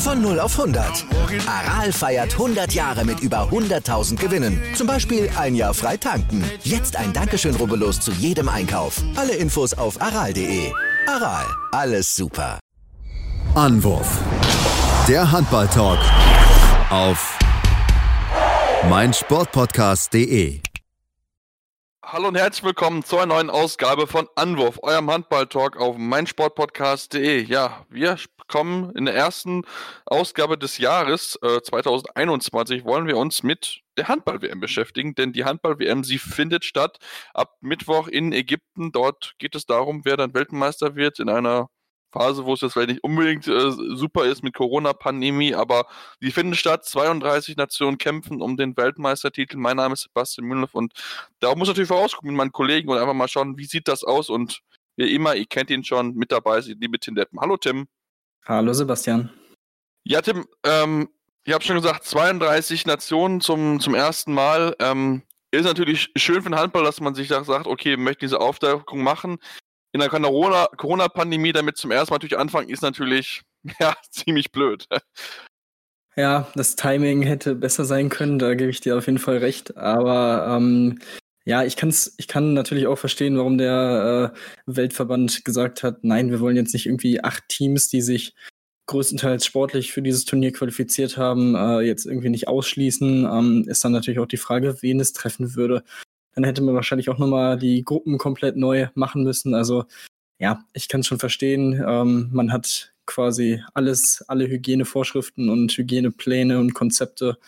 Von 0 auf 100. Aral feiert 100 Jahre mit über 100.000 Gewinnen. Zum Beispiel ein Jahr frei tanken. Jetzt ein Dankeschön, rubbellos zu jedem Einkauf. Alle Infos auf aral.de. Aral, alles super. Anwurf. Der Handball-Talk auf meinsportpodcast.de. Hallo und herzlich willkommen zu einer neuen Ausgabe von Anwurf, eurem Handball-Talk auf meinsportpodcast.de. Ja, wir kommen in der ersten Ausgabe des Jahres äh, 2021, wollen wir uns mit der Handball-WM beschäftigen, denn die Handball-WM, sie findet statt ab Mittwoch in Ägypten. Dort geht es darum, wer dann Weltmeister wird in einer Phase, wo es jetzt vielleicht nicht unbedingt äh, super ist mit Corona-Pandemie, aber die finden statt. 32 Nationen kämpfen um den Weltmeistertitel. Mein Name ist Sebastian Mühlenhoff und da muss natürlich vorausgucken mit meinen Kollegen und einfach mal schauen, wie sieht das aus und wie immer, ihr kennt ihn schon, mit dabei ist die liebe Tim Deppen. Hallo Tim. Hallo Sebastian. Ja, Tim, ähm, ich habe schon gesagt, 32 Nationen zum, zum ersten Mal. Ähm, ist natürlich schön für den Handball, dass man sich da sagt, okay, wir möchten diese Aufdeckung machen in der Corona-Pandemie damit zum ersten Mal natürlich anfangen, ist natürlich ja ziemlich blöd. Ja, das Timing hätte besser sein können, da gebe ich dir auf jeden Fall recht. Aber ähm, ja, ich, kann's, ich kann natürlich auch verstehen, warum der äh, Weltverband gesagt hat, nein, wir wollen jetzt nicht irgendwie acht Teams, die sich größtenteils sportlich für dieses Turnier qualifiziert haben, äh, jetzt irgendwie nicht ausschließen. Ähm, ist dann natürlich auch die Frage, wen es treffen würde. Dann hätte man wahrscheinlich auch nochmal die Gruppen komplett neu machen müssen. Also ja, ich kann es schon verstehen. Ähm, man hat quasi alles, alle Hygienevorschriften und Hygienepläne und Konzepte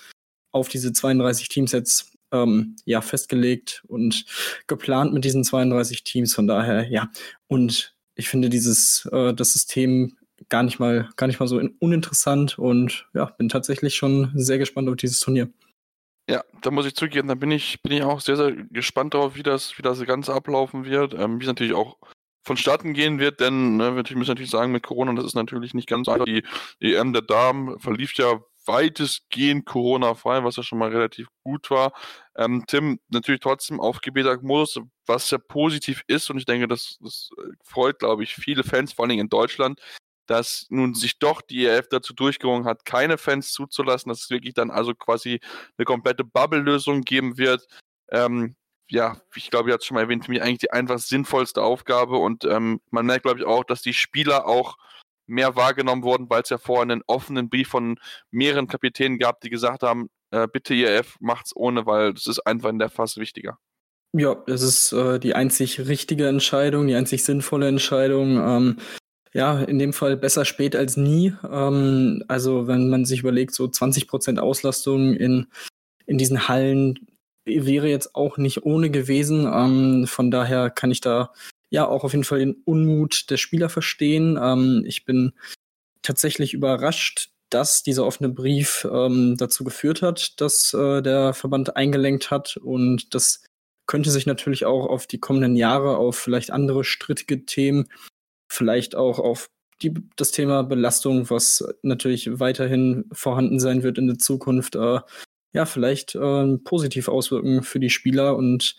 auf diese 32 Teams jetzt ähm, ja festgelegt und geplant mit diesen 32 Teams. Von daher ja und ich finde dieses äh, das System gar nicht mal gar nicht mal so uninteressant und ja bin tatsächlich schon sehr gespannt auf dieses Turnier. Ja, da muss ich zugeben, da bin ich, bin ich auch sehr, sehr gespannt darauf, wie das, wie das Ganze ablaufen wird, ähm, wie es natürlich auch vonstatten gehen wird, denn ne, wir müssen natürlich sagen, mit Corona, das ist natürlich nicht ganz einfach. Die EM der Damen verlief ja weitestgehend Corona-frei, was ja schon mal relativ gut war. Ähm, Tim, natürlich trotzdem auf Gebetag-Modus, was ja positiv ist und ich denke, das, das freut, glaube ich, viele Fans, vor allem in Deutschland, dass nun sich doch die EF dazu durchgerungen hat, keine Fans zuzulassen, dass es wirklich dann also quasi eine komplette Bubble-Lösung geben wird. Ähm, ja, ich glaube, ich hatte es schon mal erwähnt, für mich eigentlich die einfach sinnvollste Aufgabe und ähm, man merkt, glaube ich, auch, dass die Spieler auch mehr wahrgenommen wurden, weil es ja vorher einen offenen Brief von mehreren Kapitänen gab, die gesagt haben, äh, bitte EF, macht's ohne, weil das ist einfach in der Phase wichtiger. Ja, das ist äh, die einzig richtige Entscheidung, die einzig sinnvolle Entscheidung. Ähm, ja, in dem Fall besser spät als nie. Ähm, also wenn man sich überlegt, so 20 Prozent Auslastung in, in diesen Hallen wäre jetzt auch nicht ohne gewesen. Ähm, von daher kann ich da ja auch auf jeden Fall den Unmut der Spieler verstehen. Ähm, ich bin tatsächlich überrascht, dass dieser offene Brief ähm, dazu geführt hat, dass äh, der Verband eingelenkt hat und das könnte sich natürlich auch auf die kommenden Jahre, auf vielleicht andere strittige Themen vielleicht auch auf die, das Thema Belastung, was natürlich weiterhin vorhanden sein wird in der Zukunft, äh, ja, vielleicht äh, positiv auswirken für die Spieler. Und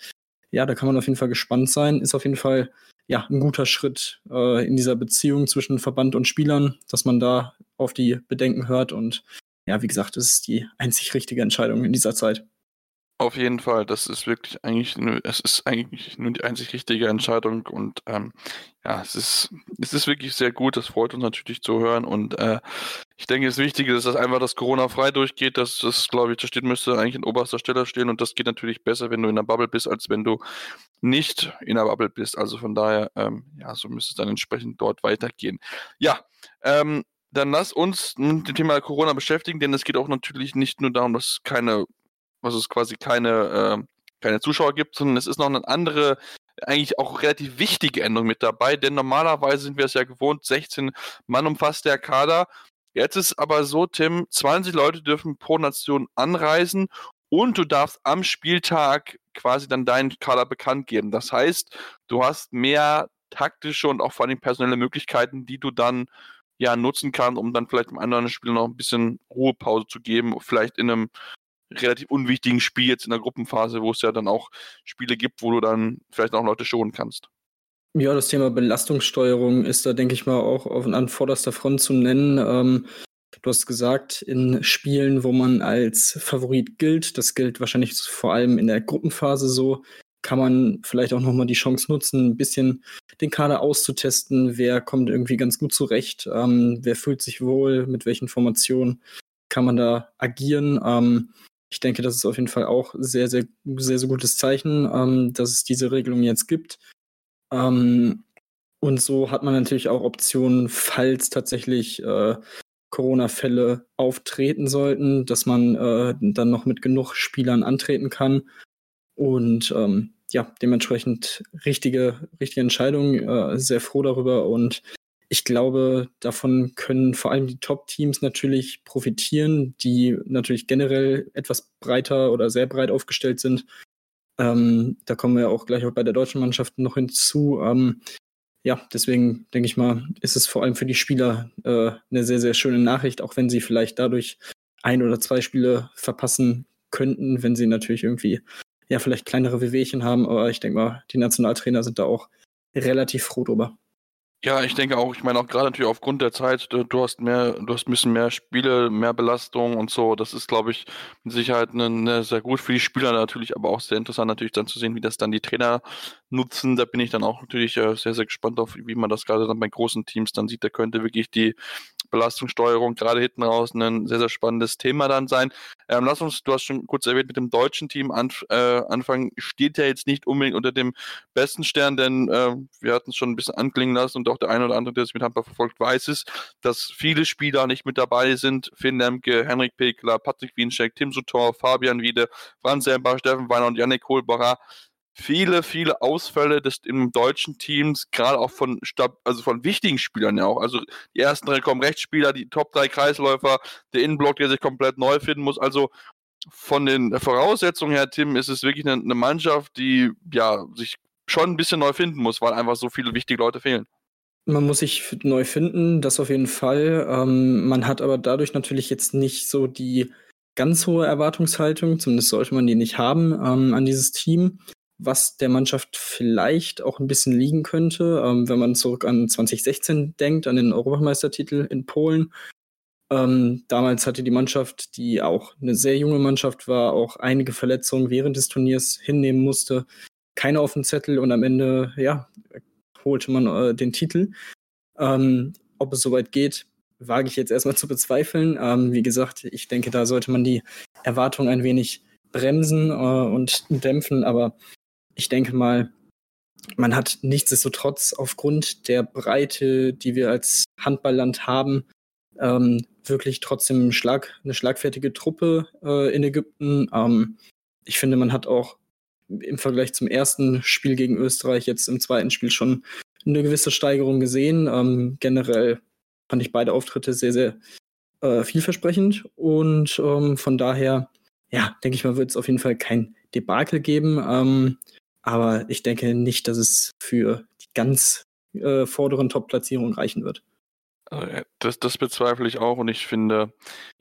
ja, da kann man auf jeden Fall gespannt sein. Ist auf jeden Fall ja ein guter Schritt äh, in dieser Beziehung zwischen Verband und Spielern, dass man da auf die Bedenken hört. Und ja, wie gesagt, das ist die einzig richtige Entscheidung in dieser Zeit. Auf jeden Fall, das ist wirklich eigentlich nur, es ist eigentlich nur die einzig richtige Entscheidung und ähm, ja, es ist, es ist wirklich sehr gut, das freut uns natürlich zu hören und äh, ich denke, das Wichtige ist, dass einfach das Corona frei durchgeht, dass das, glaube ich, da steht, müsste eigentlich in oberster Stelle stehen und das geht natürlich besser, wenn du in der Bubble bist, als wenn du nicht in der Bubble bist. Also von daher, ähm, ja, so müsste es dann entsprechend dort weitergehen. Ja, ähm, dann lass uns mit dem Thema Corona beschäftigen, denn es geht auch natürlich nicht nur darum, dass keine was es quasi keine, äh, keine Zuschauer gibt, sondern es ist noch eine andere, eigentlich auch relativ wichtige Änderung mit dabei, denn normalerweise sind wir es ja gewohnt, 16 Mann umfasst der Kader. Jetzt ist aber so, Tim, 20 Leute dürfen pro Nation anreisen und du darfst am Spieltag quasi dann deinen Kader bekannt geben. Das heißt, du hast mehr taktische und auch vor allem personelle Möglichkeiten, die du dann ja nutzen kannst, um dann vielleicht im anderen Spiel noch ein bisschen Ruhepause zu geben, vielleicht in einem relativ unwichtigen Spiel jetzt in der Gruppenphase, wo es ja dann auch Spiele gibt, wo du dann vielleicht auch Leute schonen kannst. Ja, das Thema Belastungssteuerung ist da, denke ich mal, auch auf, an vorderster Front zu nennen. Ähm, du hast gesagt, in Spielen, wo man als Favorit gilt, das gilt wahrscheinlich vor allem in der Gruppenphase so, kann man vielleicht auch nochmal die Chance nutzen, ein bisschen den Kader auszutesten, wer kommt irgendwie ganz gut zurecht, ähm, wer fühlt sich wohl, mit welchen Formationen kann man da agieren. Ähm, ich denke, das ist auf jeden Fall auch sehr, sehr, sehr, sehr gutes Zeichen, ähm, dass es diese Regelung jetzt gibt. Ähm, und so hat man natürlich auch Optionen, falls tatsächlich äh, Corona-Fälle auftreten sollten, dass man äh, dann noch mit genug Spielern antreten kann. Und ähm, ja, dementsprechend richtige, richtige Entscheidung, äh, sehr froh darüber. Und ich glaube, davon können vor allem die Top-Teams natürlich profitieren, die natürlich generell etwas breiter oder sehr breit aufgestellt sind. Ähm, da kommen wir auch gleich auch bei der deutschen Mannschaft noch hinzu. Ähm, ja, deswegen denke ich mal, ist es vor allem für die Spieler äh, eine sehr, sehr schöne Nachricht, auch wenn sie vielleicht dadurch ein oder zwei Spiele verpassen könnten, wenn sie natürlich irgendwie ja vielleicht kleinere Wehwehchen haben. Aber ich denke mal, die Nationaltrainer sind da auch relativ froh drüber. Ja, ich denke auch, ich meine auch gerade natürlich aufgrund der Zeit, du, hast mehr, du hast ein bisschen mehr Spiele, mehr Belastung und so. Das ist, glaube ich, mit Sicherheit eine, eine sehr gut für die Spieler natürlich, aber auch sehr interessant natürlich dann zu sehen, wie das dann die Trainer nutzen. Da bin ich dann auch natürlich äh, sehr, sehr gespannt auf, wie man das gerade dann bei großen Teams dann sieht. Da könnte wirklich die Belastungssteuerung gerade hinten raus ein sehr, sehr spannendes Thema dann sein. Ähm, lass uns, du hast schon kurz erwähnt, mit dem deutschen Team anf äh, anfangen. Steht ja jetzt nicht unbedingt unter dem besten Stern, denn äh, wir hatten es schon ein bisschen anklingen lassen und auch der eine oder andere, der sich mit Handball verfolgt, weiß es, dass viele Spieler nicht mit dabei sind. Finn Lemke, Henrik Pekler, Patrick Wienscheck, Tim Sutor, Fabian Wiede, Franz Semper, Steffen Weiner und Yannick Kohlbacher viele, viele Ausfälle des im deutschen Teams, gerade auch von also von wichtigen Spielern ja auch. Also die ersten drei kommen Rechtsspieler, die Top 3 Kreisläufer, der Innenblock, der sich komplett neu finden muss. Also von den Voraussetzungen her, Tim, ist es wirklich eine, eine Mannschaft, die ja sich schon ein bisschen neu finden muss, weil einfach so viele wichtige Leute fehlen. Man muss sich neu finden, das auf jeden Fall. Ähm, man hat aber dadurch natürlich jetzt nicht so die ganz hohe Erwartungshaltung, zumindest sollte man die nicht haben, ähm, an dieses Team was der Mannschaft vielleicht auch ein bisschen liegen könnte, ähm, wenn man zurück an 2016 denkt, an den Europameistertitel in Polen. Ähm, damals hatte die Mannschaft, die auch eine sehr junge Mannschaft war, auch einige Verletzungen während des Turniers hinnehmen musste. Keine auf dem Zettel und am Ende, ja, holte man äh, den Titel. Ähm, ob es soweit geht, wage ich jetzt erstmal zu bezweifeln. Ähm, wie gesagt, ich denke, da sollte man die Erwartung ein wenig bremsen äh, und dämpfen, aber ich denke mal, man hat nichtsdestotrotz aufgrund der Breite, die wir als Handballland haben, ähm, wirklich trotzdem Schlag, eine schlagfertige Truppe äh, in Ägypten. Ähm, ich finde, man hat auch im Vergleich zum ersten Spiel gegen Österreich jetzt im zweiten Spiel schon eine gewisse Steigerung gesehen. Ähm, generell fand ich beide Auftritte sehr, sehr äh, vielversprechend und ähm, von daher, ja, denke ich mal, wird es auf jeden Fall kein Debakel geben. Aber ich denke nicht, dass es für die ganz äh, vorderen Top-Platzierungen reichen wird. Äh, das, das, bezweifle ich auch und ich finde,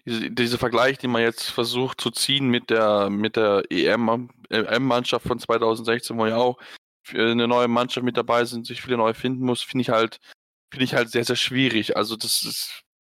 diese, Vergleich, den man jetzt versucht zu ziehen mit der, mit der EM-Mannschaft von 2016, wo ja auch eine neue Mannschaft mit dabei sind, sich viele neu finden muss, finde ich halt, finde ich halt sehr, sehr schwierig. Also das ist äh,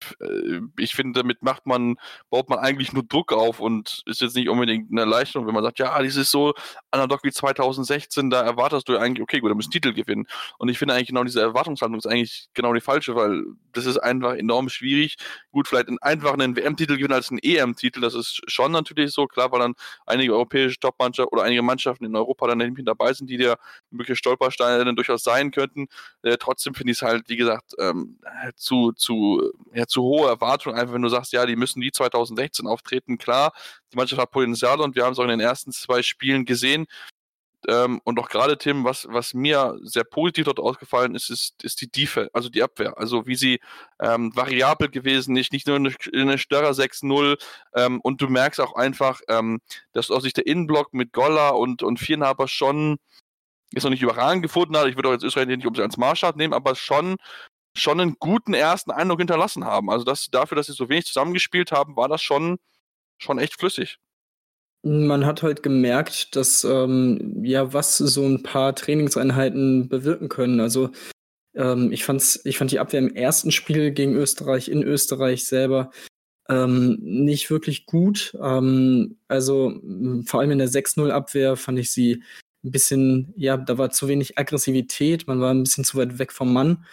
ich finde, damit macht man, baut man eigentlich nur Druck auf und ist jetzt nicht unbedingt eine Erleichterung, wenn man sagt, ja, dies ist so Underdog wie 2016, da erwartest du eigentlich, okay, gut, da müssen Titel gewinnen. Und ich finde eigentlich genau diese Erwartungshaltung ist eigentlich genau die falsche, weil das ist einfach enorm schwierig. Gut, vielleicht einfach einen WM-Titel gewinnen als einen EM-Titel, das ist schon natürlich so, klar, weil dann einige europäische Top-Mannschaften oder einige Mannschaften in Europa dann hinten dabei sind, die dir mögliche Stolpersteine dann durchaus sein könnten. Äh, trotzdem finde ich es halt, wie gesagt, ähm, zu, zu, ja, zu hohe Erwartungen, einfach wenn du sagst, ja, die müssen wie 2016 auftreten, klar, die Mannschaft hat Potenzial und wir haben es auch in den ersten zwei Spielen gesehen. ähm, und auch gerade Tim, was, was mir sehr positiv dort ausgefallen ist, ist, ist die Defense, also die Abwehr. Also wie sie ähm, variabel gewesen ist, nicht nur eine, eine Störrer 6-0 ähm, und du merkst auch einfach, ähm, dass aus sich der Innenblock mit Golla und, und Viernaber schon jetzt noch nicht überragend gefunden hat. Ich würde auch jetzt Österreich nicht um sie als Maßstab nehmen, aber schon schon einen guten ersten Eindruck hinterlassen haben. Also das, dafür, dass sie so wenig zusammengespielt haben, war das schon, schon echt flüssig. Man hat halt gemerkt, dass ähm, ja was so ein paar Trainingseinheiten bewirken können. Also ähm, ich fand's, ich fand die Abwehr im ersten Spiel gegen Österreich in Österreich selber ähm, nicht wirklich gut. Ähm, also vor allem in der 6-0 Abwehr fand ich sie ein bisschen, ja, da war zu wenig Aggressivität, man war ein bisschen zu weit weg vom Mann,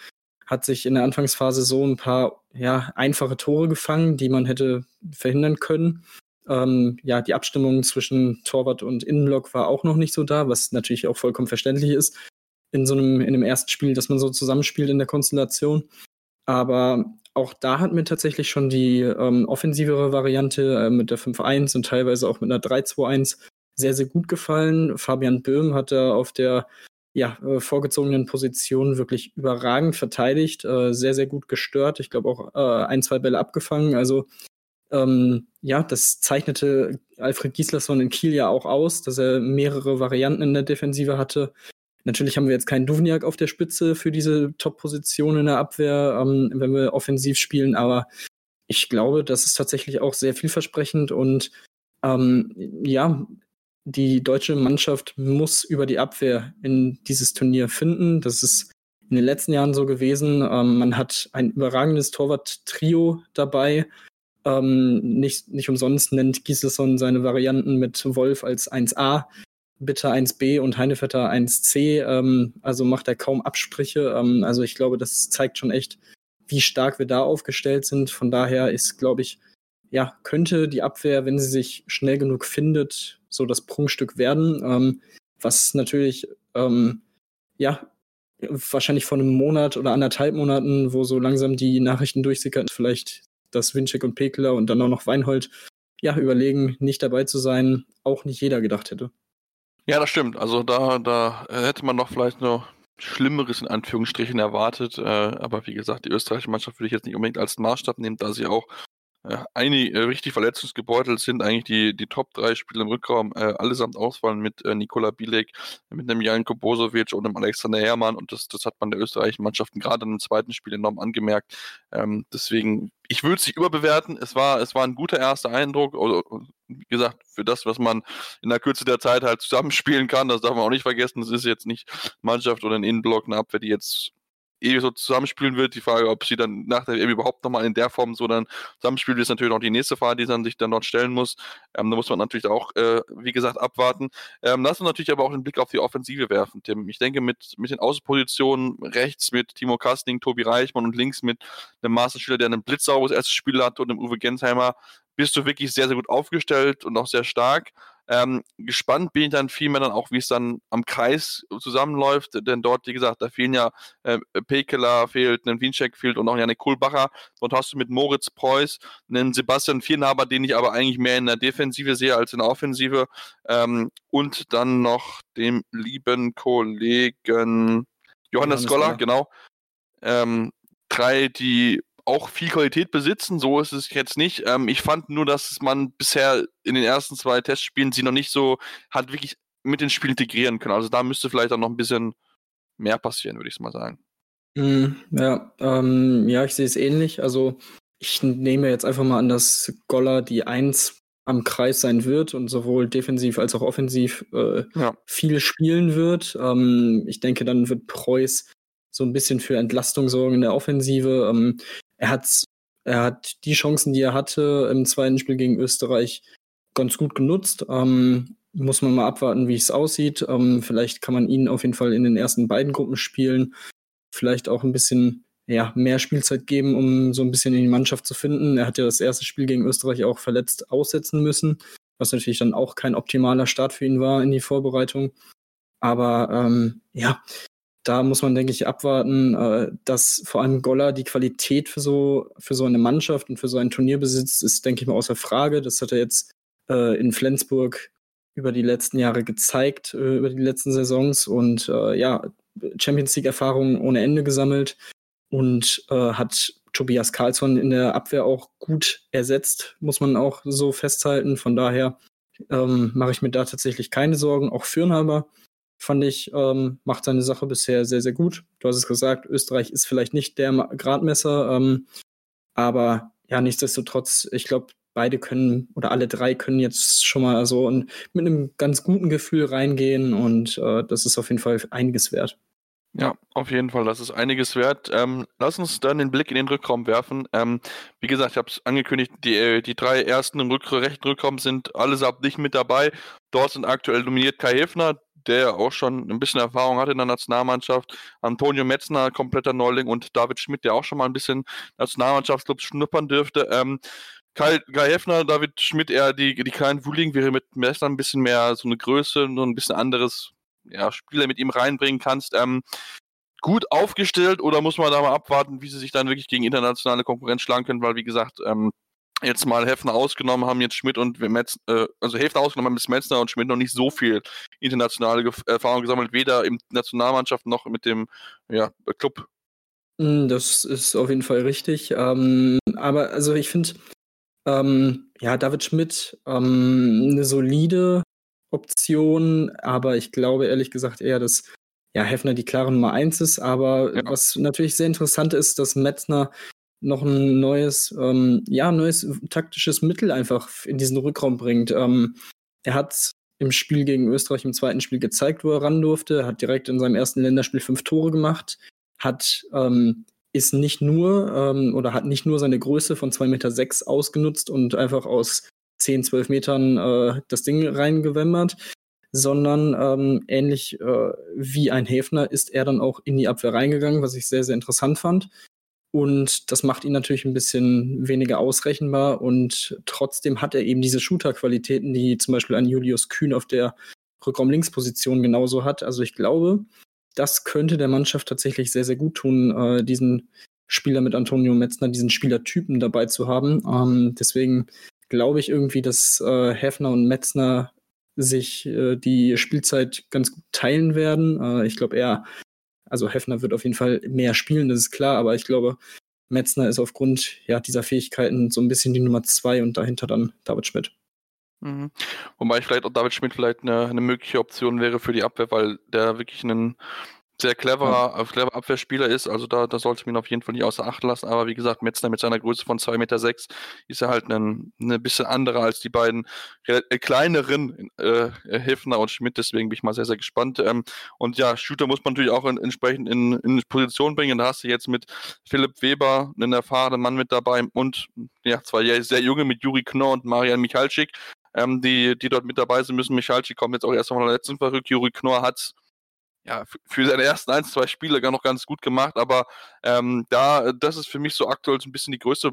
hat sich in der Anfangsphase so ein paar ja, einfache Tore gefangen, die man hätte verhindern können. Ähm, ja, die Abstimmung zwischen Torwart und Innenblock war auch noch nicht so da, was natürlich auch vollkommen verständlich ist in so einem, in einem ersten Spiel, dass man so zusammenspielt in der Konstellation. Aber auch da hat mir tatsächlich schon die ähm, offensivere Variante äh, mit der 5-1 und teilweise auch mit einer 3-2-1 sehr, sehr gut gefallen. Fabian Böhm hat da auf der ja, äh, vorgezogenen Position wirklich überragend verteidigt, äh, sehr, sehr gut gestört. Ich glaube auch äh, ein, zwei Bälle abgefangen. Also ähm, ja, das zeichnete Alfred Gislason in Kiel ja auch aus, dass er mehrere Varianten in der Defensive hatte. Natürlich haben wir jetzt keinen Duvniak auf der Spitze für diese Top-Position in der Abwehr, ähm, wenn wir offensiv spielen, aber ich glaube, das ist tatsächlich auch sehr vielversprechend und ähm, ja, die deutsche Mannschaft muss über die Abwehr in dieses Turnier finden. Das ist in den letzten Jahren so gewesen. Ähm, man hat ein überragendes Torwart-Trio dabei. Ähm, nicht, nicht umsonst nennt Giselson seine Varianten mit Wolf als 1a, Bitter 1b und Heinevetter 1c. Ähm, also macht er kaum Absprüche. Ähm, also ich glaube, das zeigt schon echt, wie stark wir da aufgestellt sind. Von daher ist, glaube ich, ja, könnte die Abwehr, wenn sie sich schnell genug findet, so das Prunkstück werden. Ähm, was natürlich, ähm, ja, wahrscheinlich vor einem Monat oder anderthalb Monaten, wo so langsam die Nachrichten durchsickern, vielleicht dass Winczek und Pekler und dann auch noch Weinhold ja überlegen, nicht dabei zu sein, auch nicht jeder gedacht hätte. Ja, das stimmt. Also da, da hätte man noch vielleicht noch Schlimmeres in Anführungsstrichen erwartet. Äh, aber wie gesagt, die österreichische Mannschaft würde ich jetzt nicht unbedingt als Maßstab nehmen, da sie auch einige äh, richtig verletzungsgebeutelt sind eigentlich die, die Top 3 Spieler im Rückraum äh, allesamt ausfallen mit äh, Nikola Bilek, mit einem Janko Bosovic und einem Alexander Herrmann und das, das hat man der österreichischen Mannschaften gerade im zweiten Spiel enorm angemerkt. Ähm, deswegen, ich würde es nicht überbewerten. Es war, es war ein guter erster Eindruck. Oder, wie gesagt, für das, was man in der Kürze der Zeit halt zusammenspielen kann, das darf man auch nicht vergessen. Das ist jetzt nicht Mannschaft oder ein Innenblock, eine Abwehr, die jetzt eh so zusammenspielen wird. Die Frage, ob sie dann nach der EM überhaupt nochmal in der Form so dann zusammenspielt, ist natürlich auch die nächste Frage, die man sich dann dort stellen muss. Ähm, da muss man natürlich auch, äh, wie gesagt, abwarten. Ähm, lass uns natürlich aber auch den Blick auf die Offensive werfen, Tim. Ich denke, mit, mit den Außenpositionen rechts mit Timo Kastning, Tobi Reichmann und links mit einem Masterspieler, der einen blitzsaures erstes Spiel hat und einem Uwe Gensheimer, bist du wirklich sehr, sehr gut aufgestellt und auch sehr stark. Ähm, gespannt bin ich dann vielmehr dann auch, wie es dann am Kreis zusammenläuft, denn dort, wie gesagt, da fehlen ja äh, Pekela, fehlt ein Wiencheck, fehlt und auch Janik Kohlbacher. Dort hast du mit Moritz Preuß einen Sebastian Viernaber, den ich aber eigentlich mehr in der Defensive sehe als in der Offensive. Ähm, und dann noch dem lieben Kollegen Johannes, Johannes Goller, genau. Ähm, drei, die auch viel Qualität besitzen, so ist es jetzt nicht. Ähm, ich fand nur, dass man bisher in den ersten zwei Testspielen sie noch nicht so hat wirklich mit ins Spiel integrieren können. Also da müsste vielleicht auch noch ein bisschen mehr passieren, würde ich mal sagen. Mm, ja, ähm, ja, ich sehe es ähnlich. Also ich nehme jetzt einfach mal an, dass Goller die Eins am Kreis sein wird und sowohl defensiv als auch offensiv äh, ja. viel spielen wird. Ähm, ich denke, dann wird Preuß so ein bisschen für Entlastung sorgen in der Offensive. Ähm, er hat, er hat die Chancen, die er hatte im zweiten Spiel gegen Österreich, ganz gut genutzt. Ähm, muss man mal abwarten, wie es aussieht. Ähm, vielleicht kann man ihn auf jeden Fall in den ersten beiden Gruppen spielen. Vielleicht auch ein bisschen ja, mehr Spielzeit geben, um so ein bisschen in die Mannschaft zu finden. Er hat ja das erste Spiel gegen Österreich auch verletzt aussetzen müssen, was natürlich dann auch kein optimaler Start für ihn war in die Vorbereitung. Aber ähm, ja, da muss man, denke ich, abwarten, äh, dass vor allem Goller die Qualität für so, für so eine Mannschaft und für so ein Turnier besitzt, ist, denke ich mal, außer Frage. Das hat er jetzt äh, in Flensburg über die letzten Jahre gezeigt, äh, über die letzten Saisons und ja, Champions League-Erfahrungen ohne Ende gesammelt und hat Tobias Karlsson in der Abwehr auch gut ersetzt, muss man auch so festhalten. Von daher ähm, mache ich mir da tatsächlich keine Sorgen. Auch Fürnhaber fand ich, ähm, macht seine Sache bisher sehr, sehr gut. Du hast es gesagt, Österreich ist vielleicht nicht der Gradmesser, ähm, aber ja, nichtsdestotrotz, ich glaube, beide können oder alle drei können jetzt schon mal so mit einem ganz guten Gefühl reingehen und äh, das ist auf jeden Fall einiges wert. Ja, auf jeden Fall, das ist einiges wert. Ähm, lass uns dann den Blick in den Rückraum werfen. Ähm, wie gesagt, ich habe es angekündigt, die, äh, die drei ersten im Rück rechten Rückraum sind allesamt nicht mit dabei. Dort sind aktuell dominiert Kai Hefner, der auch schon ein bisschen Erfahrung hat in der Nationalmannschaft. Antonio Metzner, kompletter Neuling und David Schmidt, der auch schon mal ein bisschen Nationalmannschaftsclubs schnuppern dürfte. Ähm, Kai, Kai Heffner, David Schmidt eher die, die kleinen Wuligen, wäre mit Metzner ein bisschen mehr so eine Größe, nur ein bisschen anderes ja, Spieler mit ihm reinbringen kannst. Ähm, gut aufgestellt oder muss man da mal abwarten, wie sie sich dann wirklich gegen internationale Konkurrenz schlagen können, weil wie gesagt, ähm, jetzt mal Hefner ausgenommen haben jetzt Schmidt und Metz, äh, also Hefner ausgenommen haben bis Metzner und Schmidt noch nicht so viel internationale Ge Erfahrung gesammelt, weder im Nationalmannschaft noch mit dem ja, Club. Hm, das ist auf jeden Fall richtig. Ähm, aber also ich finde, ähm, ja, David Schmidt, ähm, eine solide Option, aber ich glaube ehrlich gesagt eher, dass ja, Hefner die klare Nummer eins ist. Aber ja. was natürlich sehr interessant ist, dass Metzner noch ein neues, ähm, ja, neues taktisches Mittel einfach in diesen Rückraum bringt. Ähm, er hat im Spiel gegen Österreich im zweiten Spiel gezeigt, wo er ran durfte, hat direkt in seinem ersten Länderspiel fünf Tore gemacht, hat ähm, ist nicht nur ähm, oder hat nicht nur seine Größe von 2,6 Meter sechs ausgenutzt und einfach aus 10, 12 Metern äh, das Ding reingewämmert, sondern ähm, ähnlich äh, wie ein Häfner ist er dann auch in die Abwehr reingegangen, was ich sehr, sehr interessant fand. Und das macht ihn natürlich ein bisschen weniger ausrechenbar und trotzdem hat er eben diese Shooter-Qualitäten, die zum Beispiel ein Julius Kühn auf der Rückraum-Links-Position genauso hat. Also ich glaube, das könnte der Mannschaft tatsächlich sehr, sehr gut tun, äh, diesen Spieler mit Antonio Metzner, diesen Spielertypen dabei zu haben. Ähm, deswegen glaube ich irgendwie, dass äh, Hefner und Metzner sich äh, die Spielzeit ganz gut teilen werden. Äh, ich glaube eher, also Hefner wird auf jeden Fall mehr spielen, das ist klar, aber ich glaube, Metzner ist aufgrund ja, dieser Fähigkeiten so ein bisschen die Nummer zwei und dahinter dann David Schmidt. Mhm. Wobei vielleicht auch David Schmidt vielleicht eine, eine mögliche Option wäre für die Abwehr, weil der wirklich einen sehr cleverer, ja. clever Abwehrspieler ist. Also da, da sollte man ihn auf jeden Fall nicht außer Acht lassen. Aber wie gesagt, Metzner mit seiner Größe von 2,6 Meter sechs ist er halt ein, ein bisschen anderer als die beiden äh, kleineren äh, Hefner und Schmidt. Deswegen bin ich mal sehr, sehr gespannt. Ähm, und ja, Shooter muss man natürlich auch in, entsprechend in, in Position bringen. Da hast du jetzt mit Philipp Weber einen erfahrenen Mann mit dabei und ja, zwei sehr junge mit Juri Knorr und Marian Michalczyk. Ähm, die, die dort mit dabei sind müssen. Michalczyk kommt jetzt auch erst von der letzten verrückt. Juri Knorr hat ja, für seine ersten ein, zwei Spiele gar noch ganz gut gemacht, aber ähm, da, das ist für mich so aktuell so ein bisschen die größte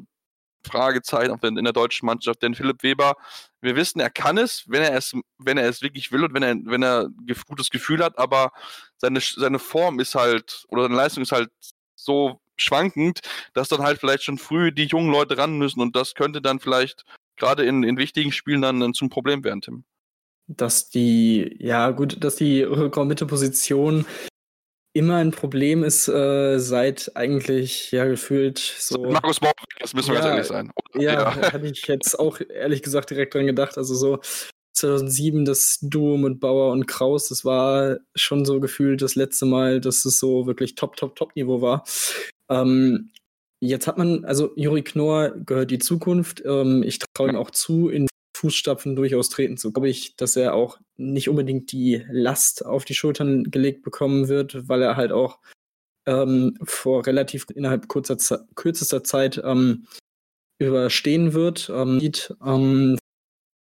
Fragezeichen in der deutschen Mannschaft, denn Philipp Weber, wir wissen, er kann es, wenn er es, wenn er es wirklich will und wenn er, wenn er gutes Gefühl hat, aber seine, seine Form ist halt, oder seine Leistung ist halt so schwankend, dass dann halt vielleicht schon früh die jungen Leute ran müssen und das könnte dann vielleicht gerade in, in wichtigen Spielen dann, dann zum Problem werden, Tim dass die, ja gut, dass die Rückraum-Mitte-Position immer ein Problem ist, äh, seit eigentlich ja gefühlt so. Markus Bock, das müssen wir ja, ehrlich sein. Ja, ja, hatte ich jetzt auch ehrlich gesagt direkt dran gedacht. Also so 2007 das Duo mit Bauer und Kraus, das war schon so gefühlt das letzte Mal, dass es so wirklich Top, Top, Top-Niveau war. Ähm, jetzt hat man, also Juri Knorr gehört die Zukunft. Ähm, ich traue ihm auch zu, in Fußstapfen durchaus treten zu. Glaube ich, dass er auch nicht unbedingt die Last auf die Schultern gelegt bekommen wird, weil er halt auch ähm, vor relativ innerhalb kurzer Ze kürzester Zeit ähm, überstehen wird. Ähm, ähm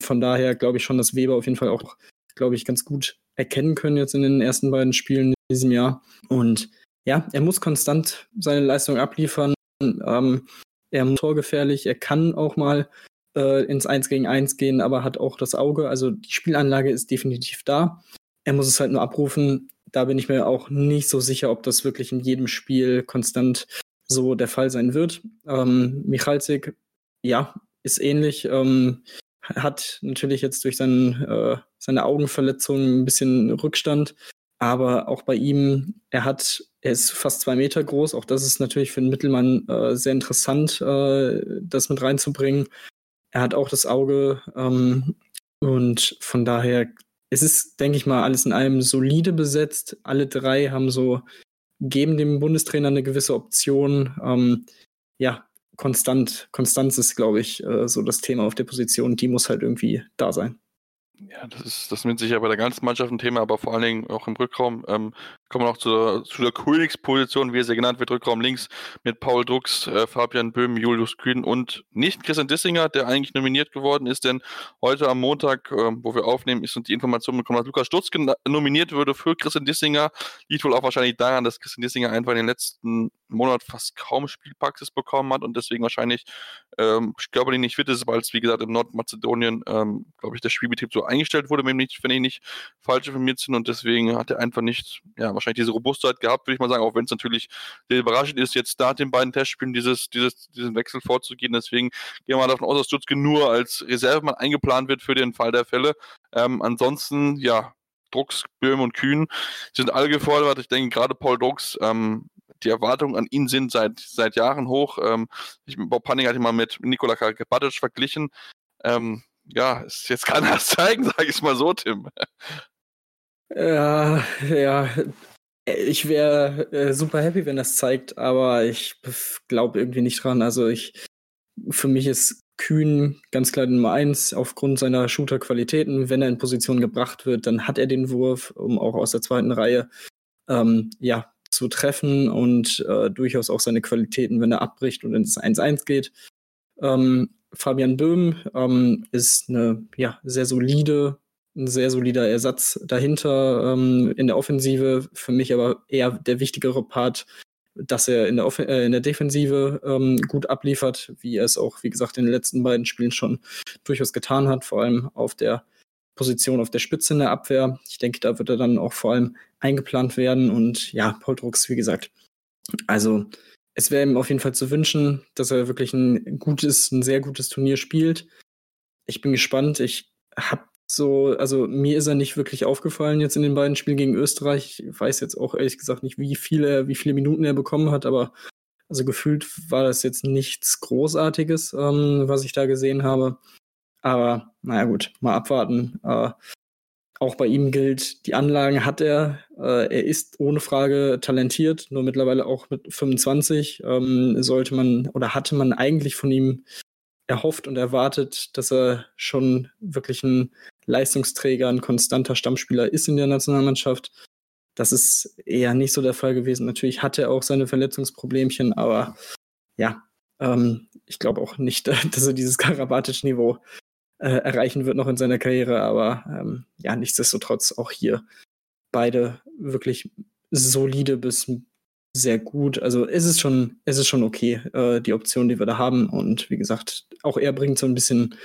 von daher glaube ich schon, dass Weber auf jeden Fall auch, glaube ich, ganz gut erkennen können jetzt in den ersten beiden Spielen in diesem Jahr. Und ja, er muss konstant seine Leistung abliefern. Ähm, er ist torgefährlich, er kann auch mal äh, ins 1 gegen 1 gehen, aber hat auch das Auge. Also die Spielanlage ist definitiv da. Er muss es halt nur abrufen. Da bin ich mir auch nicht so sicher, ob das wirklich in jedem Spiel konstant so der Fall sein wird. Ähm, Michalzik, ja, ist ähnlich. Ähm, hat natürlich jetzt durch seinen, äh, seine Augenverletzung ein bisschen Rückstand. Aber auch bei ihm, er hat, er ist fast zwei Meter groß. Auch das ist natürlich für einen Mittelmann äh, sehr interessant, äh, das mit reinzubringen. Er hat auch das Auge ähm, und von daher es ist, denke ich mal, alles in allem solide besetzt. Alle drei haben so, geben dem Bundestrainer eine gewisse Option. Ähm, ja, konstant, Konstanz ist, glaube ich, äh, so das Thema auf der Position. Die muss halt irgendwie da sein. Ja, das ist, das ist mit sicher bei der ganzen Mannschaft ein Thema, aber vor allen Dingen auch im Rückraum. Ähm, kommen wir noch zu zu der Königsposition, wie er sie genannt wird, Rückraum links mit Paul Drucks, äh, Fabian Böhm, Julius Kühn und nicht Christian Dissinger, der eigentlich nominiert geworden ist, denn heute am Montag, äh, wo wir aufnehmen, ist uns die Information bekommen, dass Lukas Stutz nominiert würde für Christian Dissinger. Liegt wohl auch wahrscheinlich daran, dass Christian Dissinger einfach in den letzten Monat fast kaum Spielpraxis bekommen hat und deswegen wahrscheinlich ähm, körperlich nicht fit ist, weil es, wie gesagt, in Nordmazedonien, ähm, glaube ich, der Spielbetrieb so eingestellt wurde, wenn, ich nicht falsch informiert bin und deswegen hat er einfach nicht, ja, wahrscheinlich diese Robustheit gehabt, würde ich mal sagen, auch wenn es natürlich sehr überraschend ist, jetzt nach den beiden Testspielen dieses, dieses, diesen Wechsel vorzugehen. Deswegen gehen wir mal davon aus, dass Stutzke nur als Reservemann eingeplant wird für den Fall der Fälle. Ähm, ansonsten, ja, Drucks, Böhm und Kühn sind alle gefordert. Ich denke, gerade Paul Drucks ähm, die Erwartungen an ihn sind seit, seit Jahren hoch. Ähm, ich, Bob Panning hat ihn mal mit Nikola Batic verglichen. Ähm, ja, ist jetzt kann er zeigen, sage ich mal so, Tim. Ja, ja. Ich wäre äh, super happy, wenn das zeigt, aber ich glaube irgendwie nicht dran. Also ich, für mich ist Kühn ganz klar Nummer eins aufgrund seiner Shooter-Qualitäten. Wenn er in Position gebracht wird, dann hat er den Wurf, um auch aus der zweiten Reihe ähm, ja, zu treffen und äh, durchaus auch seine Qualitäten, wenn er abbricht und ins 1-1 geht. Ähm, Fabian Böhm ähm, ist eine ja, sehr solide, ein sehr solider Ersatz dahinter ähm, in der Offensive. Für mich aber eher der wichtigere Part, dass er in der, Off äh, in der Defensive ähm, gut abliefert, wie er es auch, wie gesagt, in den letzten beiden Spielen schon durchaus getan hat, vor allem auf der Position auf der Spitze in der Abwehr. Ich denke, da wird er dann auch vor allem eingeplant werden. Und ja, Paul Drucks, wie gesagt, also es wäre ihm auf jeden Fall zu wünschen, dass er wirklich ein gutes, ein sehr gutes Turnier spielt. Ich bin gespannt. Ich habe so, also mir ist er nicht wirklich aufgefallen jetzt in den beiden Spielen gegen Österreich. Ich weiß jetzt auch ehrlich gesagt nicht, wie viele, wie viele Minuten er bekommen hat, aber also gefühlt war das jetzt nichts Großartiges, ähm, was ich da gesehen habe. Aber naja gut, mal abwarten. Äh, auch bei ihm gilt, die Anlagen hat er. Äh, er ist ohne Frage talentiert, nur mittlerweile auch mit 25 ähm, sollte man oder hatte man eigentlich von ihm erhofft und erwartet, dass er schon wirklich ein Leistungsträger, ein konstanter Stammspieler ist in der Nationalmannschaft. Das ist eher nicht so der Fall gewesen. Natürlich hatte er auch seine Verletzungsproblemchen, aber ja, ähm, ich glaube auch nicht, dass er dieses Karabatic-Niveau äh, erreichen wird noch in seiner Karriere. Aber ähm, ja, nichtsdestotrotz auch hier beide wirklich solide bis sehr gut. Also es ist schon, es ist schon okay, äh, die Option, die wir da haben. Und wie gesagt, auch er bringt so ein bisschen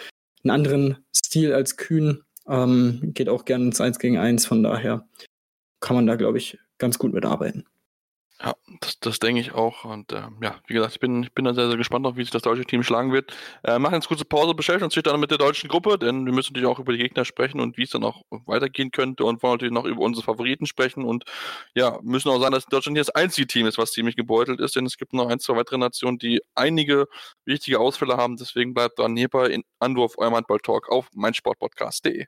einen anderen Stil als Kühn. Ähm, geht auch gerne ins 1 gegen 1, von daher kann man da, glaube ich, ganz gut mitarbeiten. Ja, das, das denke ich auch. Und äh, ja, wie gesagt, ich bin, ich bin da sehr, sehr gespannt auf, wie sich das deutsche Team schlagen wird. Äh, machen jetzt kurze Pause, beschäftigen uns dann mit der deutschen Gruppe, denn wir müssen natürlich auch über die Gegner sprechen und wie es dann auch weitergehen könnte und wollen natürlich noch über unsere Favoriten sprechen und ja, müssen auch sagen, dass Deutschland hier das einzige Team ist, was ziemlich gebeutelt ist, denn es gibt noch ein, zwei weitere Nationen, die einige wichtige Ausfälle haben. Deswegen bleibt dran hier bei Anwurf, eurem Handball-Talk auf meinsportpodcast.de.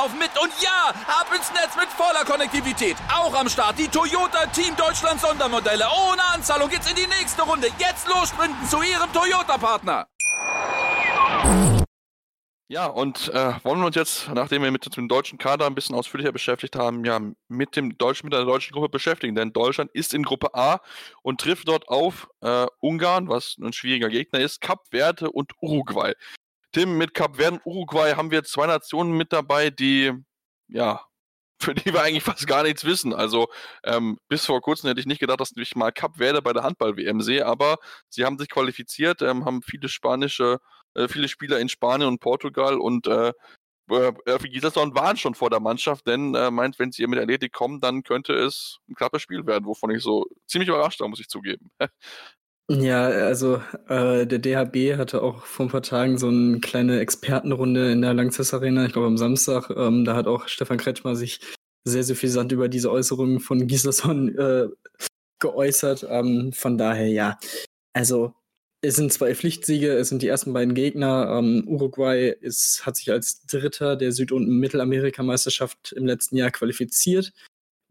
laufen mit. Und ja, ab ins Netz mit voller Konnektivität. Auch am Start die Toyota Team Deutschland Sondermodelle. Ohne Anzahlung geht's in die nächste Runde. Jetzt los sprinten zu Ihrem Toyota-Partner. Ja, und äh, wollen wir uns jetzt, nachdem wir mit dem deutschen Kader ein bisschen ausführlicher beschäftigt haben, ja, mit dem deutschen, mit der deutschen Gruppe beschäftigen. Denn Deutschland ist in Gruppe A und trifft dort auf äh, Ungarn, was ein schwieriger Gegner ist, Kap Verde und Uruguay. Tim, mit Kap Verde und Uruguay haben wir zwei Nationen mit dabei, die, ja, für die wir eigentlich fast gar nichts wissen. Also ähm, bis vor kurzem hätte ich nicht gedacht, dass ich mal Cup werde bei der Handball-WM sehe, aber sie haben sich qualifiziert, ähm, haben viele spanische, äh, viele Spieler in Spanien und Portugal und äh, äh, Gislason waren schon vor der Mannschaft, denn äh, meint, wenn sie mit Athletik kommen, dann könnte es ein knappes Spiel werden, wovon ich so ziemlich überrascht war, muss ich zugeben. Ja, also äh, der DHB hatte auch vor ein paar Tagen so eine kleine Expertenrunde in der Langzess Arena, ich glaube am Samstag. Ähm, da hat auch Stefan Kretschmer sich sehr, sehr viel Sand über diese Äußerungen von Gislason äh, geäußert. Ähm, von daher, ja. Also, es sind zwei Pflichtsiege, es sind die ersten beiden Gegner. Ähm, Uruguay ist, hat sich als Dritter der Süd- und Mittelamerika-Meisterschaft im letzten Jahr qualifiziert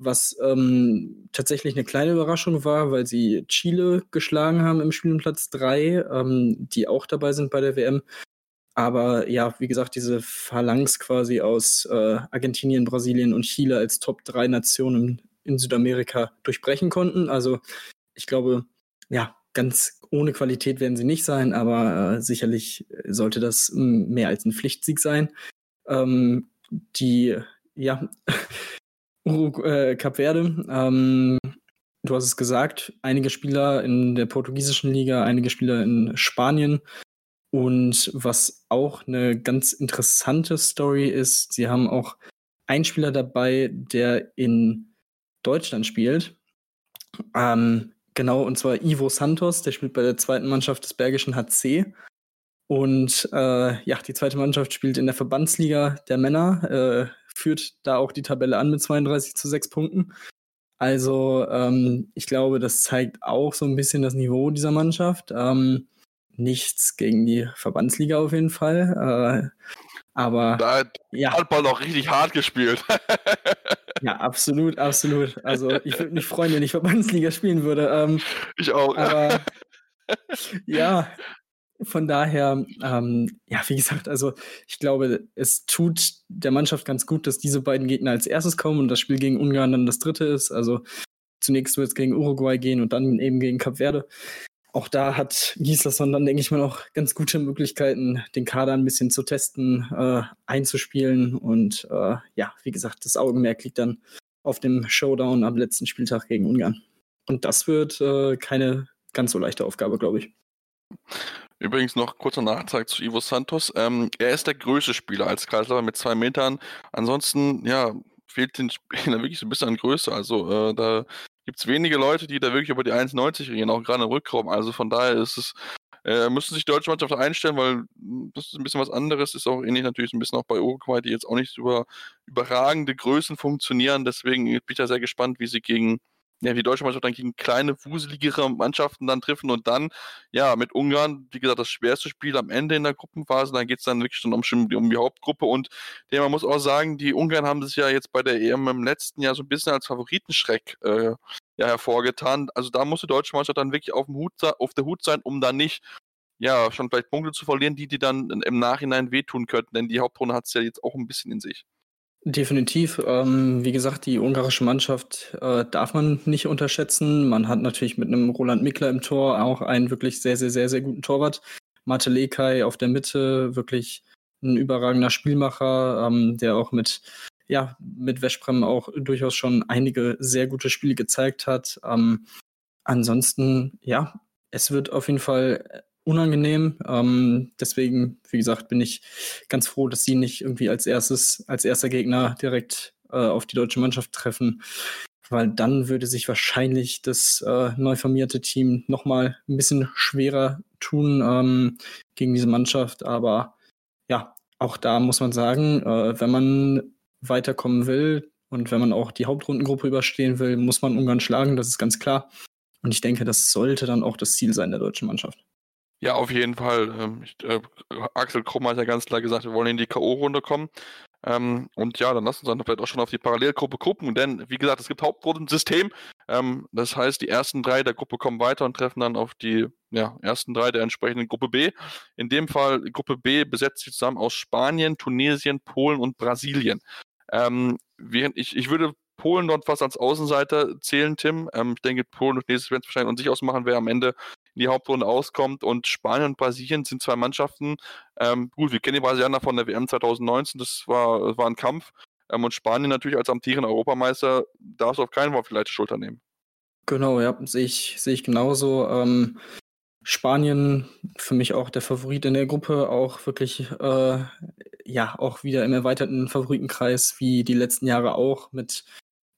was ähm, tatsächlich eine kleine Überraschung war, weil sie Chile geschlagen haben im Spiel um Platz 3, ähm, die auch dabei sind bei der WM. Aber ja, wie gesagt, diese Phalanx quasi aus äh, Argentinien, Brasilien und Chile als Top 3 Nationen in Südamerika durchbrechen konnten. Also ich glaube, ja, ganz ohne Qualität werden sie nicht sein, aber äh, sicherlich sollte das mehr als ein Pflichtsieg sein. Ähm, die, ja, Uru äh, Cap Verde. Ähm, du hast es gesagt, einige Spieler in der portugiesischen Liga, einige Spieler in Spanien. Und was auch eine ganz interessante Story ist, sie haben auch einen Spieler dabei, der in Deutschland spielt. Ähm, genau, und zwar Ivo Santos, der spielt bei der zweiten Mannschaft des Bergischen HC. Und äh, ja, die zweite Mannschaft spielt in der Verbandsliga der Männer. Führt da auch die Tabelle an mit 32 zu 6 Punkten. Also ähm, ich glaube, das zeigt auch so ein bisschen das Niveau dieser Mannschaft. Ähm, nichts gegen die Verbandsliga auf jeden Fall. Äh, aber da hat ja. Handball noch richtig hart gespielt. ja, absolut, absolut. Also ich würde mich freuen, wenn ich Verbandsliga spielen würde. Ähm, ich auch. Aber ja, von daher, ähm, ja, wie gesagt, also ich glaube, es tut der Mannschaft ganz gut, dass diese beiden Gegner als erstes kommen und das Spiel gegen Ungarn dann das dritte ist. Also zunächst wird es gegen Uruguay gehen und dann eben gegen Kap Verde. Auch da hat Gislason dann, denke ich mal, noch ganz gute Möglichkeiten, den Kader ein bisschen zu testen, äh, einzuspielen. Und äh, ja, wie gesagt, das Augenmerk liegt dann auf dem Showdown am letzten Spieltag gegen Ungarn. Und das wird äh, keine ganz so leichte Aufgabe, glaube ich. Übrigens noch kurzer Nachtrag zu Ivo Santos. Ähm, er ist der größte Spieler als Kreisläufer mit zwei Metern. Ansonsten, ja, fehlt den Spielern wirklich so ein bisschen an Größe. Also äh, da gibt es wenige Leute, die da wirklich über die 1,90 gehen, auch gerade im Rückraum. Also von daher ist es, äh, müssen sich deutsche Mannschaft einstellen, weil das ist ein bisschen was anderes. Ist auch ähnlich natürlich ein bisschen auch bei Uruguay, die jetzt auch nicht über überragende Größen funktionieren. Deswegen bin ich da sehr gespannt, wie sie gegen ja, die deutsche Mannschaft dann gegen kleine, wuseligere Mannschaften dann treffen und dann, ja, mit Ungarn, wie gesagt, das schwerste Spiel am Ende in der Gruppenphase, dann geht es dann wirklich schon um, die Hauptgruppe und ja, man muss auch sagen, die Ungarn haben sich ja jetzt bei der EM im letzten Jahr so ein bisschen als Favoritenschreck äh, ja, hervorgetan. Also da muss die deutsche Mannschaft dann wirklich auf, dem Hut, auf der Hut sein, um dann nicht ja, schon vielleicht Punkte zu verlieren, die die dann im Nachhinein wehtun könnten, denn die Hauptrunde hat es ja jetzt auch ein bisschen in sich. Definitiv. Ähm, wie gesagt, die ungarische Mannschaft äh, darf man nicht unterschätzen. Man hat natürlich mit einem Roland Mickler im Tor auch einen wirklich sehr, sehr, sehr, sehr guten Torwart. Mate Lekai auf der Mitte, wirklich ein überragender Spielmacher, ähm, der auch mit, ja, mit Weschbrem auch durchaus schon einige sehr gute Spiele gezeigt hat. Ähm, ansonsten, ja, es wird auf jeden Fall unangenehm. Ähm, deswegen, wie gesagt, bin ich ganz froh, dass sie nicht irgendwie als erstes, als erster Gegner direkt äh, auf die deutsche Mannschaft treffen, weil dann würde sich wahrscheinlich das äh, neu formierte Team nochmal ein bisschen schwerer tun ähm, gegen diese Mannschaft. Aber ja, auch da muss man sagen, äh, wenn man weiterkommen will und wenn man auch die Hauptrundengruppe überstehen will, muss man Ungarn schlagen, das ist ganz klar. Und ich denke, das sollte dann auch das Ziel sein der deutschen Mannschaft. Ja, auf jeden Fall. Ähm, ich, äh, Axel Krumm hat ja ganz klar gesagt, wir wollen in die K.O.-Runde kommen. Ähm, und ja, dann lassen wir uns dann vielleicht auch schon auf die Parallelgruppe gucken, denn wie gesagt, es gibt Hauptrundensystem. Ähm, das heißt, die ersten drei der Gruppe kommen weiter und treffen dann auf die ja, ersten drei der entsprechenden Gruppe B. In dem Fall Gruppe B besetzt sich zusammen aus Spanien, Tunesien, Polen und Brasilien. Ähm, während ich, ich würde Polen dort fast als Außenseiter zählen, Tim. Ähm, ich denke, Polen und Tunesien werden es wahrscheinlich an sich ausmachen, wer am Ende in die Hauptrunde auskommt. Und Spanien und Brasilien sind zwei Mannschaften. Ähm, gut, wir kennen die Brasilianer von der WM 2019, das war, war ein Kampf. Ähm, und Spanien natürlich als amtierender Europameister darf es auf keinen Fall vielleicht die Schulter nehmen. Genau, ja, sehe ich, sehe ich genauso. Ähm, Spanien für mich auch der Favorit in der Gruppe, auch wirklich, äh, ja, auch wieder im erweiterten Favoritenkreis wie die letzten Jahre auch mit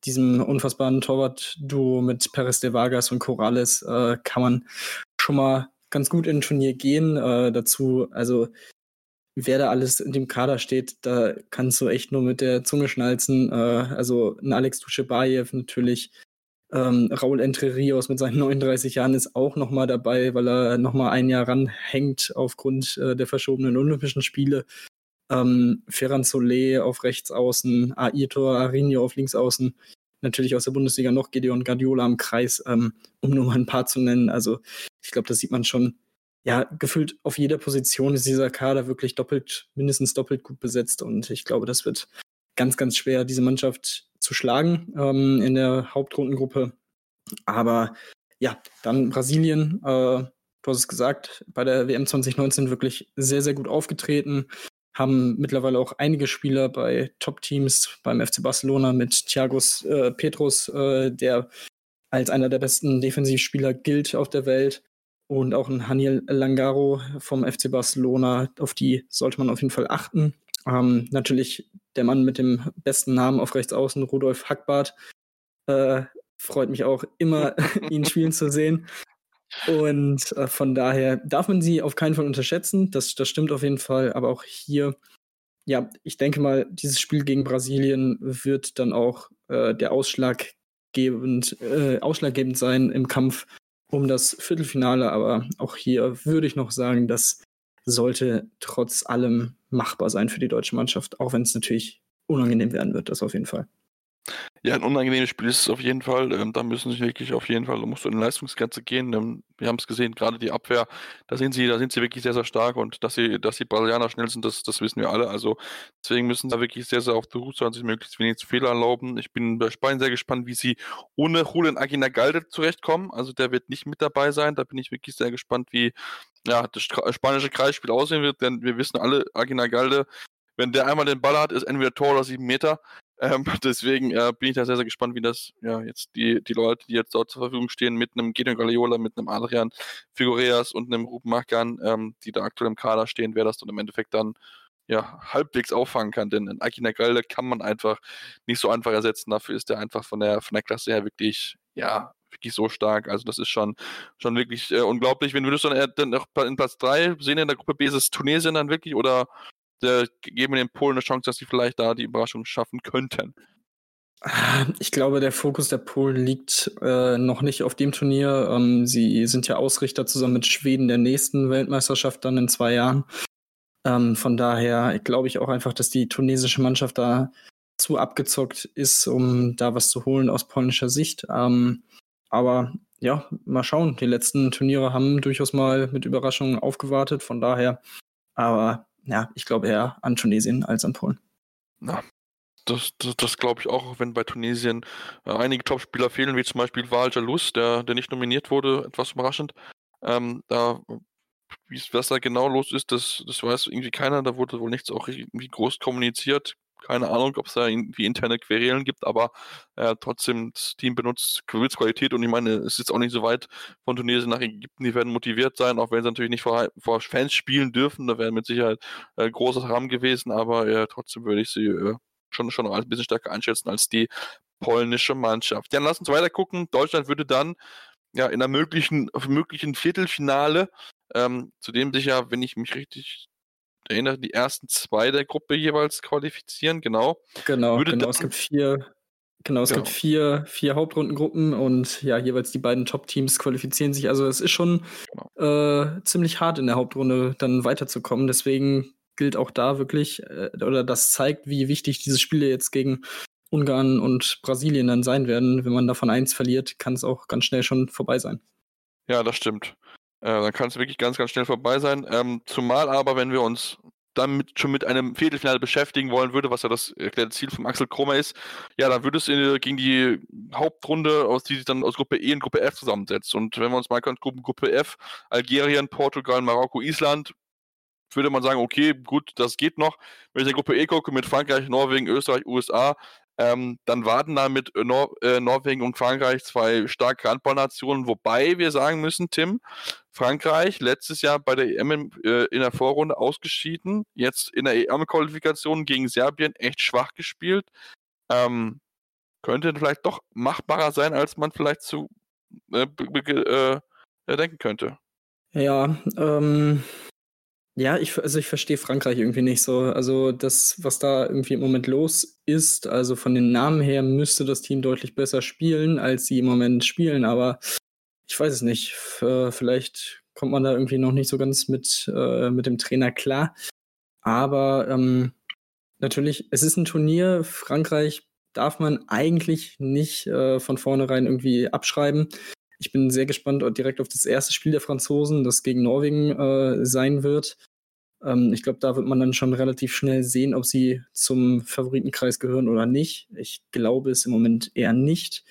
diesem unfassbaren Torwart-Duo mit Perez de Vargas und Corrales äh, kann man schon mal ganz gut in ein Turnier gehen. Äh, dazu, also wer da alles in dem Kader steht, da kannst du echt nur mit der Zunge schnalzen. Äh, also ein Alex Duschebaev natürlich, ähm, Raul Entre Rios mit seinen 39 Jahren ist auch noch mal dabei, weil er noch mal ein Jahr ranhängt aufgrund äh, der verschobenen Olympischen Spiele. Ähm, Ferran Solé auf rechts außen, Aitor Arinho auf links außen. Natürlich aus der Bundesliga noch Gedeon Guardiola am Kreis, ähm, um nur mal ein paar zu nennen. Also ich glaube, das sieht man schon. Ja, gefühlt auf jeder Position ist dieser Kader wirklich doppelt, mindestens doppelt gut besetzt. Und ich glaube, das wird ganz, ganz schwer, diese Mannschaft zu schlagen ähm, in der Hauptrundengruppe. Aber ja, dann Brasilien, äh, du hast es gesagt, bei der WM 2019 wirklich sehr, sehr gut aufgetreten. Haben mittlerweile auch einige Spieler bei Top-Teams beim FC Barcelona mit Thiagos äh, Petrus, äh, der als einer der besten Defensivspieler gilt auf der Welt. Und auch ein Haniel Langaro vom FC Barcelona, auf die sollte man auf jeden Fall achten. Ähm, natürlich der Mann mit dem besten Namen auf rechts außen, Rudolf Hackbart. Äh, freut mich auch immer, ihn spielen zu sehen. Und äh, von daher darf man sie auf keinen Fall unterschätzen. Das, das stimmt auf jeden Fall. Aber auch hier, ja, ich denke mal, dieses Spiel gegen Brasilien wird dann auch äh, der ausschlaggebend, äh, ausschlaggebend sein im Kampf um das Viertelfinale. Aber auch hier würde ich noch sagen, dass sollte trotz allem machbar sein für die deutsche Mannschaft, auch wenn es natürlich unangenehm werden wird, das auf jeden Fall. Ja, ein unangenehmes Spiel ist es auf jeden Fall. Ähm, da müssen sie wirklich auf jeden Fall, da musst du in die Leistungsgrenze gehen. Ähm, wir haben es gesehen, gerade die Abwehr, da sind sie, da sind sie wirklich sehr, sehr stark und dass sie, dass die Brasilianer schnell sind, das, das wissen wir alle. Also deswegen müssen sie da wirklich sehr, sehr auf der Hut sein, sich möglichst wenig Fehler erlauben. Ich bin bei Spanien sehr gespannt, wie sie ohne Julian Galde zurechtkommen. Also der wird nicht mit dabei sein. Da bin ich wirklich sehr gespannt, wie ja, das spanische Kreisspiel aussehen wird, denn wir wissen alle, Galde, wenn der einmal den Ball hat, ist entweder Tor oder sieben Meter. Ähm, deswegen äh, bin ich da sehr, sehr gespannt, wie das ja jetzt die, die Leute, die jetzt dort zur Verfügung stehen, mit einem Gideon Galeola, mit einem Adrian Figureas und einem Ruben Makan, ähm, die da aktuell im Kader stehen, wer das dann im Endeffekt dann ja, halbwegs auffangen kann, denn ein Akina Galde kann man einfach nicht so einfach ersetzen. Dafür ist er einfach von der, von der Klasse her wirklich, ja, wirklich so stark. Also das ist schon, schon wirklich äh, unglaublich. Wenn würdest du dann, dann in Platz 3 sehen in der Gruppe B ist es Tunesien dann wirklich oder äh, geben den Polen eine Chance, dass sie vielleicht da die Überraschung schaffen könnten. Ich glaube, der Fokus der Polen liegt äh, noch nicht auf dem Turnier. Ähm, sie sind ja Ausrichter zusammen mit Schweden der nächsten Weltmeisterschaft dann in zwei Jahren. Ähm, von daher glaube ich auch einfach, dass die tunesische Mannschaft da zu abgezockt ist, um da was zu holen aus polnischer Sicht. Ähm, aber ja, mal schauen. Die letzten Turniere haben durchaus mal mit Überraschungen aufgewartet. Von daher, aber ja, ich glaube eher an Tunesien als an Polen. Na, das, das, das glaube ich auch, wenn bei Tunesien äh, einige Topspieler fehlen, wie zum Beispiel Val Jalous, der, der nicht nominiert wurde, etwas überraschend. Ähm, da, was da genau los ist, das, das weiß irgendwie keiner. Da wurde wohl nichts auch irgendwie groß kommuniziert keine Ahnung, ob es da irgendwie interne Querelen gibt, aber äh, trotzdem, das Team benutzt Qualität und ich meine, es ist jetzt auch nicht so weit von Tunesien nach Ägypten, die werden motiviert sein, auch wenn sie natürlich nicht vor, vor Fans spielen dürfen, da wäre mit Sicherheit äh, großer Rahmen gewesen, aber äh, trotzdem würde ich sie äh, schon, schon ein bisschen stärker einschätzen als die polnische Mannschaft. Dann lass uns weiter gucken. Deutschland würde dann ja in einer möglichen, möglichen Viertelfinale, ähm, zu dem sich ja, wenn ich mich richtig erinnere, die ersten zwei der Gruppe jeweils qualifizieren, genau. Genau, Würde genau. Es gibt vier, genau, es genau. gibt vier, vier Hauptrundengruppen und ja, jeweils die beiden Top-Teams qualifizieren sich. Also es ist schon genau. äh, ziemlich hart in der Hauptrunde dann weiterzukommen. Deswegen gilt auch da wirklich, äh, oder das zeigt, wie wichtig diese Spiele jetzt gegen Ungarn und Brasilien dann sein werden. Wenn man davon eins verliert, kann es auch ganz schnell schon vorbei sein. Ja, das stimmt. Äh, dann kann es wirklich ganz, ganz schnell vorbei sein. Ähm, zumal aber, wenn wir uns damit schon mit einem Viertelfinale beschäftigen wollen würde, was ja das erklärte Ziel von Axel Krummer ist, ja, dann würde es in, gegen die Hauptrunde, aus die sich dann aus Gruppe E und Gruppe F zusammensetzt. Und wenn wir uns mal Gruppen Gruppe F, Algerien, Portugal, Marokko, Island, würde man sagen, okay, gut, das geht noch. Wenn ich in Gruppe E gucke mit Frankreich, Norwegen, Österreich, USA, ähm, dann warten da mit äh, Nor äh, Norwegen und Frankreich zwei starke Handballnationen, wobei wir sagen müssen, Tim, Frankreich letztes Jahr bei der EM äh, in der Vorrunde ausgeschieden, jetzt in der EM-Qualifikation gegen Serbien echt schwach gespielt. Ähm, könnte vielleicht doch machbarer sein, als man vielleicht zu äh, äh, denken könnte. Ja, ähm, ja, ich, also ich verstehe Frankreich irgendwie nicht so. Also das, was da irgendwie im Moment los ist, also von den Namen her müsste das Team deutlich besser spielen, als sie im Moment spielen, aber ich weiß es nicht. Vielleicht kommt man da irgendwie noch nicht so ganz mit, äh, mit dem Trainer klar. Aber ähm, natürlich, es ist ein Turnier. Frankreich darf man eigentlich nicht äh, von vornherein irgendwie abschreiben. Ich bin sehr gespannt direkt auf das erste Spiel der Franzosen, das gegen Norwegen äh, sein wird. Ähm, ich glaube, da wird man dann schon relativ schnell sehen, ob sie zum Favoritenkreis gehören oder nicht. Ich glaube es im Moment eher nicht.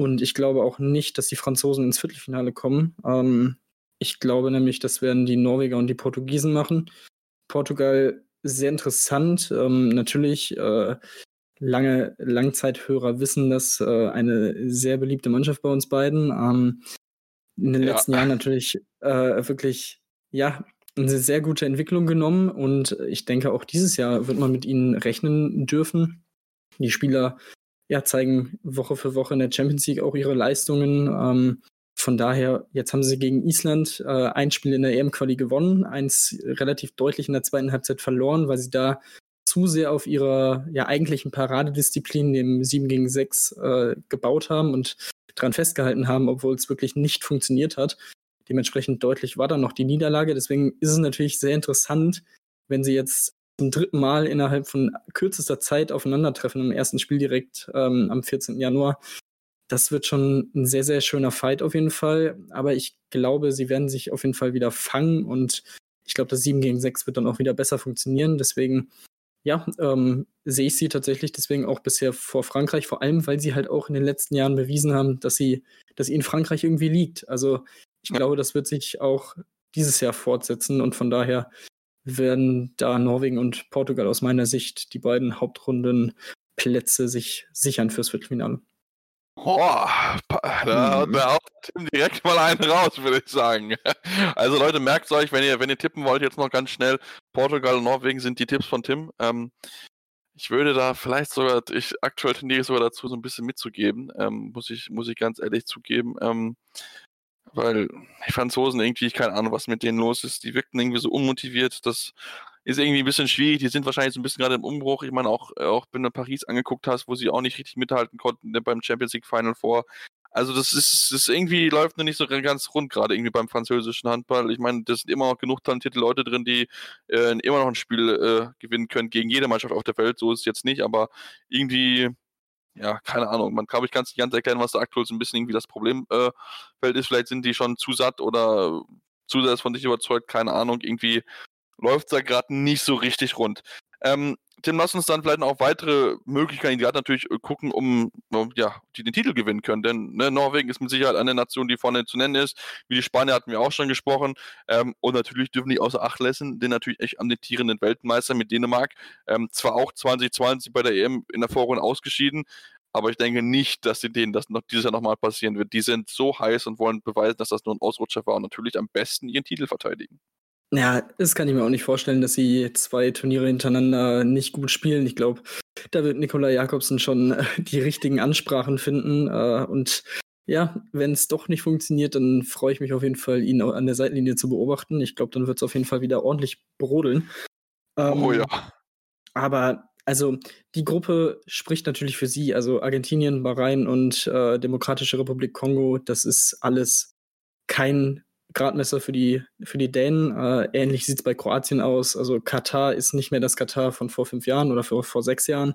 Und ich glaube auch nicht, dass die Franzosen ins Viertelfinale kommen. Ähm, ich glaube nämlich, das werden die Norweger und die Portugiesen machen. Portugal sehr interessant. Ähm, natürlich äh, lange Langzeithörer wissen das, äh, eine sehr beliebte Mannschaft bei uns beiden. Ähm, in den ja. letzten Jahren natürlich äh, wirklich, ja, eine sehr gute Entwicklung genommen und ich denke, auch dieses Jahr wird man mit ihnen rechnen dürfen. Die Spieler ja, zeigen Woche für Woche in der Champions League auch ihre Leistungen. Ähm, von daher, jetzt haben sie gegen Island äh, ein Spiel in der EM-Quali gewonnen, eins relativ deutlich in der zweiten Halbzeit verloren, weil sie da zu sehr auf ihrer ja eigentlichen Paradedisziplin, dem 7 gegen 6, äh, gebaut haben und dran festgehalten haben, obwohl es wirklich nicht funktioniert hat. Dementsprechend deutlich war dann noch die Niederlage. Deswegen ist es natürlich sehr interessant, wenn sie jetzt zum dritten Mal innerhalb von kürzester Zeit aufeinandertreffen im ersten Spiel direkt ähm, am 14. Januar. Das wird schon ein sehr, sehr schöner Fight auf jeden Fall. Aber ich glaube, sie werden sich auf jeden Fall wieder fangen und ich glaube, das 7 gegen 6 wird dann auch wieder besser funktionieren. Deswegen ja, ähm, sehe ich sie tatsächlich deswegen auch bisher vor Frankreich, vor allem, weil sie halt auch in den letzten Jahren bewiesen haben, dass sie, dass ihnen Frankreich irgendwie liegt. Also ich ja. glaube, das wird sich auch dieses Jahr fortsetzen und von daher werden da Norwegen und Portugal aus meiner Sicht die beiden Hauptrundenplätze sich sichern fürs Viertelfinale. Boah, da, mhm. da haut Tim direkt mal einen raus, würde ich sagen. Also Leute, merkt euch, wenn ihr, wenn ihr tippen wollt, jetzt noch ganz schnell, Portugal und Norwegen sind die Tipps von Tim. Ähm, ich würde da vielleicht sogar, ich aktuell tendiere sogar dazu, so ein bisschen mitzugeben, ähm, muss ich, muss ich ganz ehrlich zugeben. Ähm, weil die Franzosen irgendwie, ich keine Ahnung, was mit denen los ist, die wirkten irgendwie so unmotiviert, das ist irgendwie ein bisschen schwierig. Die sind wahrscheinlich so ein bisschen gerade im Umbruch. Ich meine, auch, auch wenn du Paris angeguckt hast, wo sie auch nicht richtig mithalten konnten ne, beim Champions League Final vor. Also das ist, das irgendwie läuft noch nicht so ganz rund gerade irgendwie beim französischen Handball. Ich meine, da sind immer noch genug talentierte Leute drin, die äh, immer noch ein Spiel äh, gewinnen können gegen jede Mannschaft auf der Welt. So ist es jetzt nicht, aber irgendwie ja, keine Ahnung. Man glaube ich kann es nicht ganz erklären, was da aktuell so ein bisschen irgendwie das Problemfeld äh, ist. Vielleicht sind die schon zu satt oder zu sehr von sich überzeugt, keine Ahnung. Irgendwie läuft es da gerade nicht so richtig rund. Ähm, Tim, lass uns dann vielleicht noch weitere Möglichkeiten, die hat natürlich äh, gucken, um, um ja, die den Titel gewinnen können. Denn ne, Norwegen ist mit Sicherheit eine Nation, die vorne zu nennen ist. Wie die Spanier hatten wir auch schon gesprochen. Ähm, und natürlich dürfen die außer Acht lassen, den natürlich echt amtierenden Weltmeister mit Dänemark. Ähm, zwar auch 2020 bei der EM in der Vorrunde ausgeschieden, aber ich denke nicht, dass denen das noch dieses Jahr nochmal passieren wird. Die sind so heiß und wollen beweisen, dass das nur ein Ausrutscher war und natürlich am besten ihren Titel verteidigen. Ja, das kann ich mir auch nicht vorstellen, dass sie zwei Turniere hintereinander nicht gut spielen. Ich glaube, da wird Nikola Jakobsen schon äh, die richtigen Ansprachen finden. Äh, und ja, wenn es doch nicht funktioniert, dann freue ich mich auf jeden Fall, ihn an der Seitenlinie zu beobachten. Ich glaube, dann wird es auf jeden Fall wieder ordentlich brodeln. Ähm, oh ja. Aber also die Gruppe spricht natürlich für sie. Also Argentinien, Bahrain und äh, Demokratische Republik Kongo, das ist alles kein Gradmesser für die, für die Dänen. Äh, ähnlich sieht es bei Kroatien aus. Also Katar ist nicht mehr das Katar von vor fünf Jahren oder vor, vor sechs Jahren.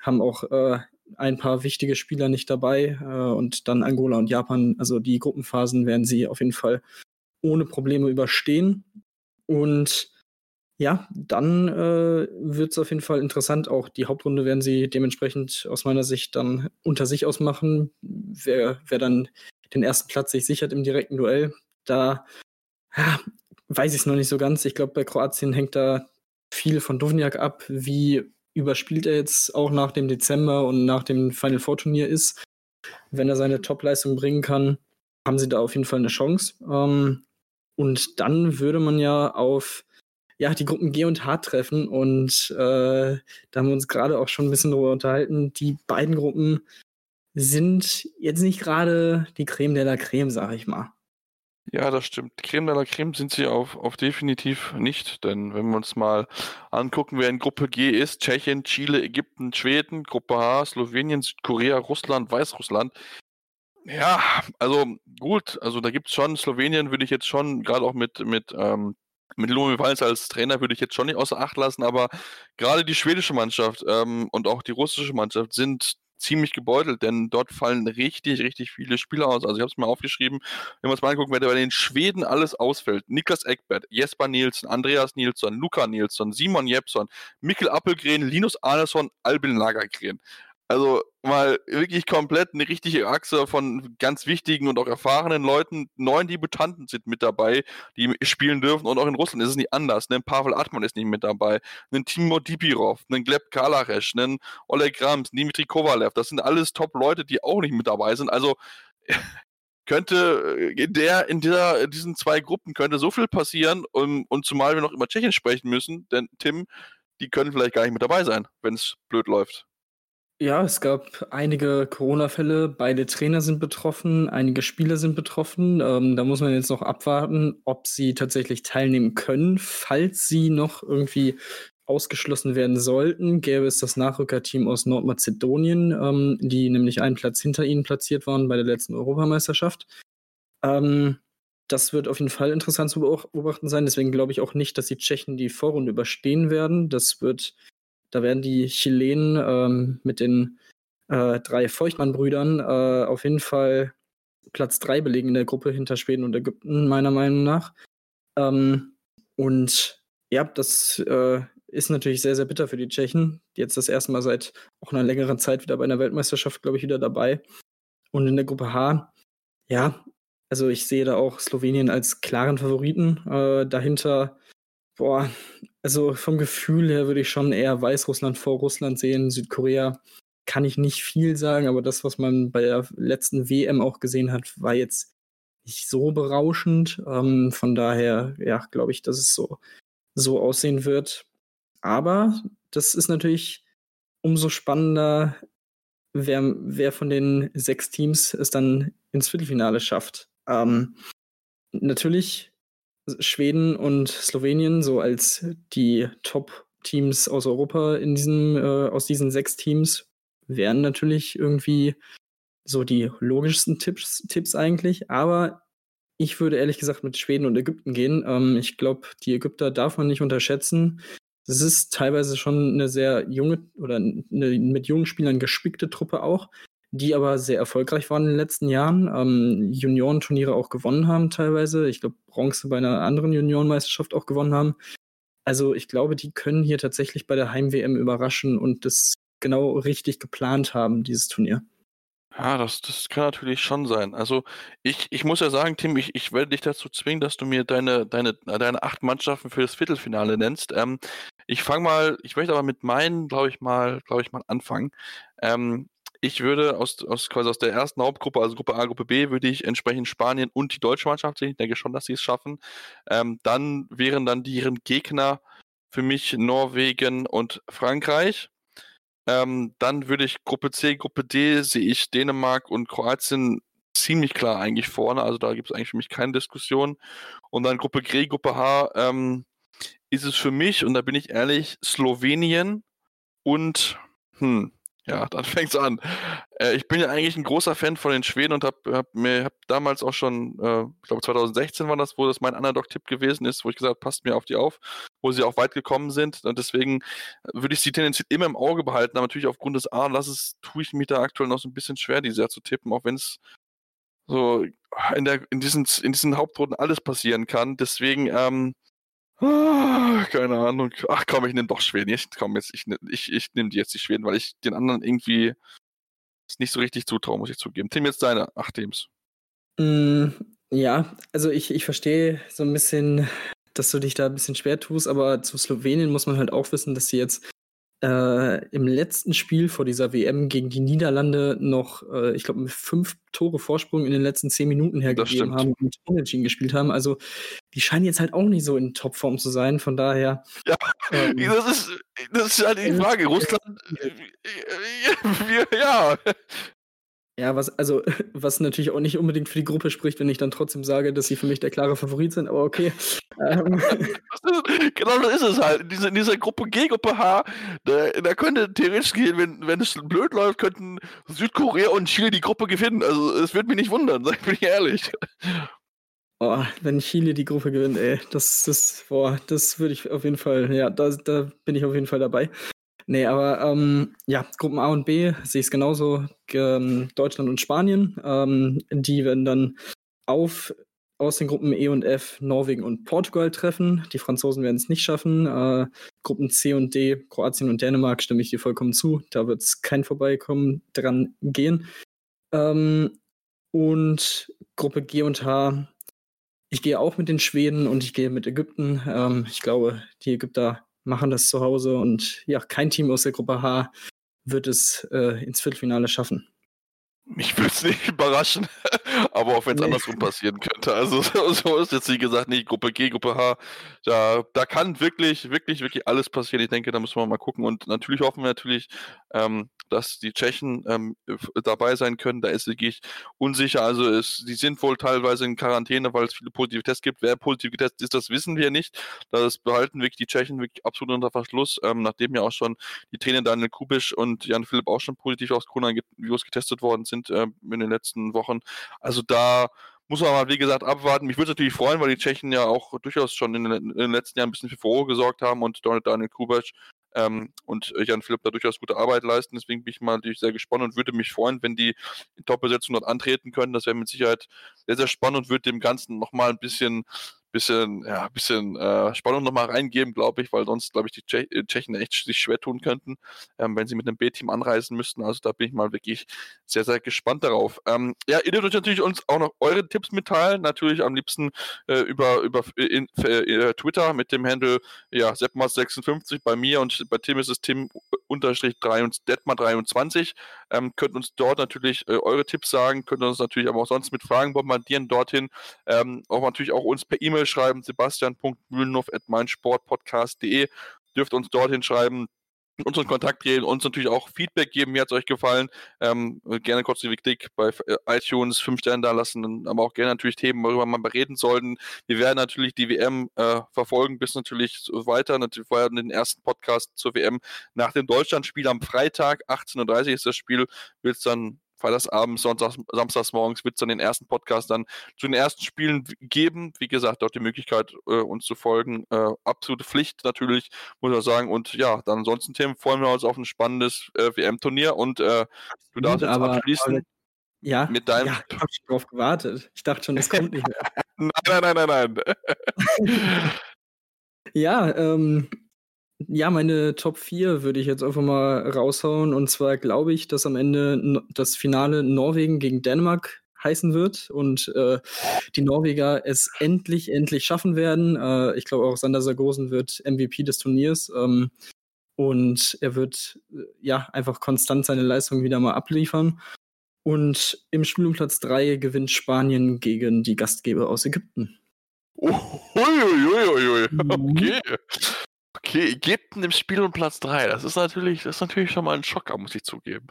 Haben auch äh, ein paar wichtige Spieler nicht dabei. Äh, und dann Angola und Japan. Also die Gruppenphasen werden sie auf jeden Fall ohne Probleme überstehen. Und Ja, dann äh, wird es auf jeden Fall interessant. Auch die Hauptrunde werden sie dementsprechend aus meiner Sicht dann unter sich ausmachen. Wer, wer dann den ersten Platz sich sichert im direkten Duell, da ja, weiß ich es noch nicht so ganz. Ich glaube, bei Kroatien hängt da viel von Duvniak ab, wie überspielt er jetzt auch nach dem Dezember und nach dem Final Four Turnier ist. Wenn er seine Topleistung bringen kann, haben sie da auf jeden Fall eine Chance. Ähm, und dann würde man ja auf ja, die Gruppen G und H treffen. Und äh, da haben wir uns gerade auch schon ein bisschen darüber unterhalten. Die beiden Gruppen sind jetzt nicht gerade die Creme de la Creme, sag ich mal. Ja, das stimmt. Creme de la Creme sind sie auf, auf definitiv nicht, denn wenn wir uns mal angucken, wer in Gruppe G ist, Tschechien, Chile, Ägypten, Schweden, Gruppe H, Slowenien, Südkorea, Russland, Weißrussland. Ja, also gut, also da gibt es schon, Slowenien würde ich jetzt schon, gerade auch mit, mit, ähm, mit Lumi Walz als Trainer würde ich jetzt schon nicht außer Acht lassen, aber gerade die schwedische Mannschaft ähm, und auch die russische Mannschaft sind ziemlich gebeutelt, denn dort fallen richtig, richtig viele Spieler aus. Also ich habe es mal aufgeschrieben, wenn wir uns mal angucken, wer bei den Schweden alles ausfällt. Niklas Eckbert, Jesper Nielsen, Andreas Nilsson, Luca Nilsson, Simon Jepson, Mikkel Appelgren, Linus Arneson, Albin Lagergren. Also mal wirklich komplett eine richtige Achse von ganz wichtigen und auch erfahrenen Leuten. Neun Debutanten sind mit dabei, die spielen dürfen. Und auch in Russland ist es nicht anders. Ein Pavel Atman ist nicht mit dabei. Ein Timo Dipirov, ein Gleb Kalaresch, ein Oleg Rams, Dimitri Kovalev. Das sind alles Top-Leute, die auch nicht mit dabei sind. Also könnte äh, in der, in dieser, diesen zwei Gruppen könnte so viel passieren. Und, und zumal wir noch über Tschechien sprechen müssen, denn Tim, die können vielleicht gar nicht mit dabei sein, wenn es blöd läuft. Ja, es gab einige Corona-Fälle. Beide Trainer sind betroffen, einige Spieler sind betroffen. Ähm, da muss man jetzt noch abwarten, ob sie tatsächlich teilnehmen können. Falls sie noch irgendwie ausgeschlossen werden sollten, gäbe es das Nachrückerteam aus Nordmazedonien, ähm, die nämlich einen Platz hinter ihnen platziert waren bei der letzten Europameisterschaft. Ähm, das wird auf jeden Fall interessant zu beobachten sein. Deswegen glaube ich auch nicht, dass die Tschechen die Vorrunde überstehen werden. Das wird da werden die Chilenen ähm, mit den äh, drei Feuchtmann-Brüdern äh, auf jeden Fall Platz 3 belegen in der Gruppe hinter Schweden und Ägypten, meiner Meinung nach. Ähm, und ja, das äh, ist natürlich sehr, sehr bitter für die Tschechen. Die jetzt das erste Mal seit auch einer längeren Zeit wieder bei einer Weltmeisterschaft, glaube ich, wieder dabei. Und in der Gruppe H, ja, also ich sehe da auch Slowenien als klaren Favoriten. Äh, dahinter Boah, also vom Gefühl her würde ich schon eher Weißrussland vor Russland sehen. Südkorea kann ich nicht viel sagen, aber das, was man bei der letzten WM auch gesehen hat, war jetzt nicht so berauschend. Ähm, von daher, ja, glaube ich, dass es so, so aussehen wird. Aber das ist natürlich umso spannender, wer, wer von den sechs Teams es dann ins Viertelfinale schafft. Ähm, natürlich Schweden und Slowenien so als die Top-Teams aus Europa in diesem, äh, aus diesen sechs Teams wären natürlich irgendwie so die logischsten Tipps, Tipps eigentlich. Aber ich würde ehrlich gesagt mit Schweden und Ägypten gehen. Ähm, ich glaube, die Ägypter darf man nicht unterschätzen. Es ist teilweise schon eine sehr junge oder eine mit jungen Spielern gespickte Truppe auch die aber sehr erfolgreich waren in den letzten Jahren, ähm, Juniorenturniere auch gewonnen haben teilweise. Ich glaube, Bronze bei einer anderen Juniorenmeisterschaft auch gewonnen haben. Also ich glaube, die können hier tatsächlich bei der Heim-WM überraschen und das genau richtig geplant haben, dieses Turnier. Ja, das, das kann natürlich schon sein. Also ich, ich muss ja sagen, Tim, ich, ich werde dich dazu zwingen, dass du mir deine, deine, deine acht Mannschaften für das Viertelfinale nennst. Ähm, ich fange mal, ich möchte aber mit meinen, glaube ich mal, glaube ich mal anfangen. Ähm, ich würde aus, aus, quasi aus der ersten Hauptgruppe, also Gruppe A, Gruppe B, würde ich entsprechend Spanien und die deutsche Mannschaft sehen. Ich denke schon, dass sie es schaffen. Ähm, dann wären dann deren Gegner für mich Norwegen und Frankreich. Ähm, dann würde ich Gruppe C, Gruppe D sehe ich Dänemark und Kroatien ziemlich klar eigentlich vorne. Also da gibt es eigentlich für mich keine Diskussion. Und dann Gruppe G, Gruppe H ähm, ist es für mich, und da bin ich ehrlich, Slowenien und hm, ja, dann fängt's an. Äh, ich bin ja eigentlich ein großer Fan von den Schweden und habe hab mir hab damals auch schon, äh, ich glaube 2016 war das, wo das mein Underdog-Tipp gewesen ist, wo ich gesagt habe, passt mir auf die auf, wo sie auch weit gekommen sind. Und deswegen würde ich sie tendenziell immer im Auge behalten, aber natürlich aufgrund des A-Lasses tue ich mich da aktuell noch so ein bisschen schwer, die sehr zu tippen, auch wenn es so in, der, in, diesen, in diesen Hauptrunden alles passieren kann. Deswegen ähm, Ah, keine Ahnung. Ach komm, ich nehme doch Schweden. Ich, komm, jetzt, ich, ich, ich nehme jetzt die Schweden, weil ich den anderen irgendwie nicht so richtig zutraue, muss ich zugeben. Tim, jetzt deine acht Teams. Mm, ja, also ich, ich verstehe so ein bisschen, dass du dich da ein bisschen schwer tust, aber zu Slowenien muss man halt auch wissen, dass sie jetzt äh, im letzten Spiel vor dieser WM gegen die Niederlande noch, äh, ich glaube, mit fünf Tore Vorsprung in den letzten zehn Minuten hergegeben haben und Unentschieden gespielt haben. Also die scheinen jetzt halt auch nicht so in Topform zu sein. Von daher. Ja, ähm, das, ist, das ist halt die Frage. Russland. Äh, äh, ja, ja, was, also, was natürlich auch nicht unbedingt für die Gruppe spricht, wenn ich dann trotzdem sage, dass sie für mich der klare Favorit sind, aber okay. Ähm. genau das ist es halt. In dieser, in dieser Gruppe G, Gruppe H, da, da könnte theoretisch gehen, wenn, wenn es blöd läuft, könnten Südkorea und Chile die Gruppe gewinnen. Also, es würde mich nicht wundern, sag ich ehrlich. Oh, wenn Chile die Gruppe gewinnt, ey, das, das, boah, das würde ich auf jeden Fall, ja, da, da bin ich auf jeden Fall dabei. Nee, aber ähm, ja, Gruppen A und B sehe ich es genauso. Ähm, Deutschland und Spanien. Ähm, die werden dann auf aus den Gruppen E und F Norwegen und Portugal treffen. Die Franzosen werden es nicht schaffen. Äh, Gruppen C und D, Kroatien und Dänemark, stimme ich dir vollkommen zu. Da wird es kein Vorbeikommen dran gehen. Ähm, und Gruppe G und H, ich gehe auch mit den Schweden und ich gehe mit Ägypten. Ähm, ich glaube, die Ägypter machen das zu Hause und ja, kein Team aus der Gruppe H wird es äh, ins Viertelfinale schaffen. Mich würde es nicht überraschen, aber auch wenn es nee. andersrum passieren könnte. Also so, so, ist jetzt wie gesagt nicht Gruppe G, Gruppe H. Da, da kann wirklich, wirklich, wirklich alles passieren. Ich denke, da müssen wir mal gucken. Und natürlich hoffen wir natürlich, ähm, dass die Tschechen ähm, dabei sein können. Da ist wirklich unsicher. Also es, die sind wohl teilweise in Quarantäne, weil es viele positive Tests gibt. Wer positiv getestet ist, das wissen wir nicht. Das behalten wirklich die Tschechen wirklich absolut unter Verschluss, ähm, nachdem ja auch schon die Trainer Daniel Kubisch und Jan Philipp auch schon positiv aus Coronavirus getestet worden sind äh, in den letzten Wochen. Also da muss man mal, wie gesagt, abwarten. Mich würde es natürlich freuen, weil die Tschechen ja auch durchaus schon in den, in den, letzten Jahren ein bisschen für Furore gesorgt haben und Daniel Kubac ähm, und Jan Philipp da durchaus gute Arbeit leisten. Deswegen bin ich mal natürlich sehr gespannt und würde mich freuen, wenn die in Top-Besetzung dort antreten können. Das wäre mit Sicherheit sehr, sehr spannend und würde dem Ganzen nochmal ein bisschen bisschen, ja, bisschen äh, Spannung nochmal reingeben, glaube ich, weil sonst, glaube ich, die Tsche äh, Tschechen echt sich schwer tun könnten, ähm, wenn sie mit einem B-Team anreisen müssten. Also da bin ich mal wirklich sehr, sehr gespannt darauf. Ähm, ja, ihr dürft natürlich uns auch noch eure Tipps mitteilen. Natürlich am liebsten äh, über, über in, äh, Twitter mit dem Handle ja, Seppmas56 bei mir und bei Tim ist es Tim unterstrich 3 und Detmar23. Ähm, könnt uns dort natürlich äh, eure Tipps sagen, könnt uns natürlich aber auch sonst mit Fragen bombardieren dorthin. Ähm, auch natürlich auch uns per E-Mail schreiben, sebastian.mühlenhoff.meinsportpodcast.de. Dürft uns dorthin schreiben, uns in Kontakt treten, uns natürlich auch Feedback geben, wie hat es euch gefallen. Ähm, gerne kurz die Kritik bei äh, iTunes, 5 Sterne da lassen, aber auch gerne natürlich Themen, worüber mal reden sollten. Wir werden natürlich die WM äh, verfolgen, bis natürlich weiter. Natürlich war den ersten Podcast zur WM nach dem Deutschlandspiel am Freitag, 18.30 Uhr ist das Spiel, wird es dann Freitagsabends, Sonntags, samstags morgens wird es dann den ersten Podcast dann zu den ersten Spielen geben. Wie gesagt, dort die Möglichkeit, äh, uns zu folgen. Äh, absolute Pflicht natürlich, muss man sagen. Und ja, dann ansonsten, Tim, freuen wir uns auf ein spannendes äh, WM-Turnier und äh, du darfst jetzt aber, abschließen. Aber, ja, mit deinem. Ja, ich habe drauf gewartet. Ich dachte schon, es kommt nicht mehr. nein, nein, nein, nein, nein. ja, ähm, ja, meine Top 4 würde ich jetzt einfach mal raushauen. Und zwar glaube ich, dass am Ende das Finale Norwegen gegen Dänemark heißen wird und äh, die Norweger es endlich, endlich schaffen werden. Äh, ich glaube auch Sander Sargosen wird MVP des Turniers. Ähm, und er wird äh, ja einfach konstant seine Leistung wieder mal abliefern. Und im Spiel um Platz 3 gewinnt Spanien gegen die Gastgeber aus Ägypten. Uiuiuiui, mhm. okay. Okay, Ägypten im Spiel um Platz 3. Das ist natürlich, das ist natürlich schon mal ein Schocker, muss ich zugeben.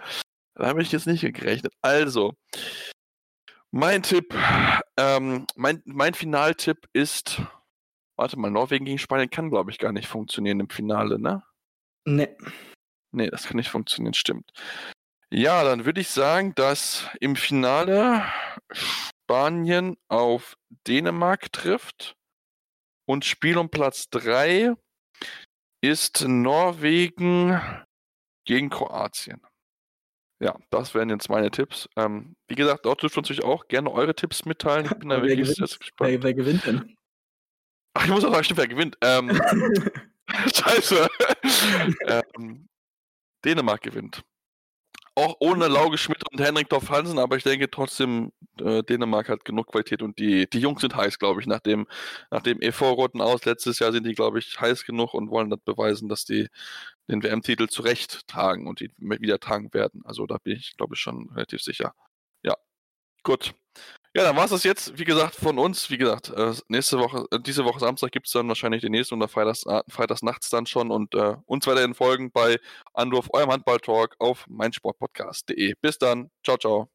Da habe ich jetzt nicht gerechnet. Also, mein Tipp, ähm, mein, mein Finaltipp ist, warte mal, Norwegen gegen Spanien kann, glaube ich, gar nicht funktionieren im Finale, ne? Ne. Ne, das kann nicht funktionieren, stimmt. Ja, dann würde ich sagen, dass im Finale Spanien auf Dänemark trifft und Spiel um Platz 3 ist Norwegen gegen Kroatien. Ja, das wären jetzt meine Tipps. Ähm, wie gesagt, dort dürft ihr uns natürlich auch gerne eure Tipps mitteilen. Ich bin da wirklich sehr gespannt. Wer, wer gewinnt denn? Ach, ich muss auch sagen, stimmt, wer gewinnt. Ähm, scheiße. ähm, Dänemark gewinnt. Auch ohne Lauge Schmidt und Henrik Dorf Hansen, aber ich denke trotzdem, äh, Dänemark hat genug Qualität und die, die Jungs sind heiß, glaube ich. Nach dem, nach dem EV-Roten aus letztes Jahr sind die, glaube ich, heiß genug und wollen das beweisen, dass die den WM-Titel zurecht tragen und die wieder tragen werden. Also da bin ich, glaube ich, schon relativ sicher. Ja, gut. Ja, dann war es das jetzt, wie gesagt, von uns. Wie gesagt, äh, nächste Woche, äh, diese Woche Samstag gibt es dann wahrscheinlich den nächsten oder Freitags, äh, Freitags nachts dann schon und äh, uns weiterhin folgen bei Andorf, eurem Handball-Talk auf meinsportpodcast.de. Bis dann. Ciao, ciao.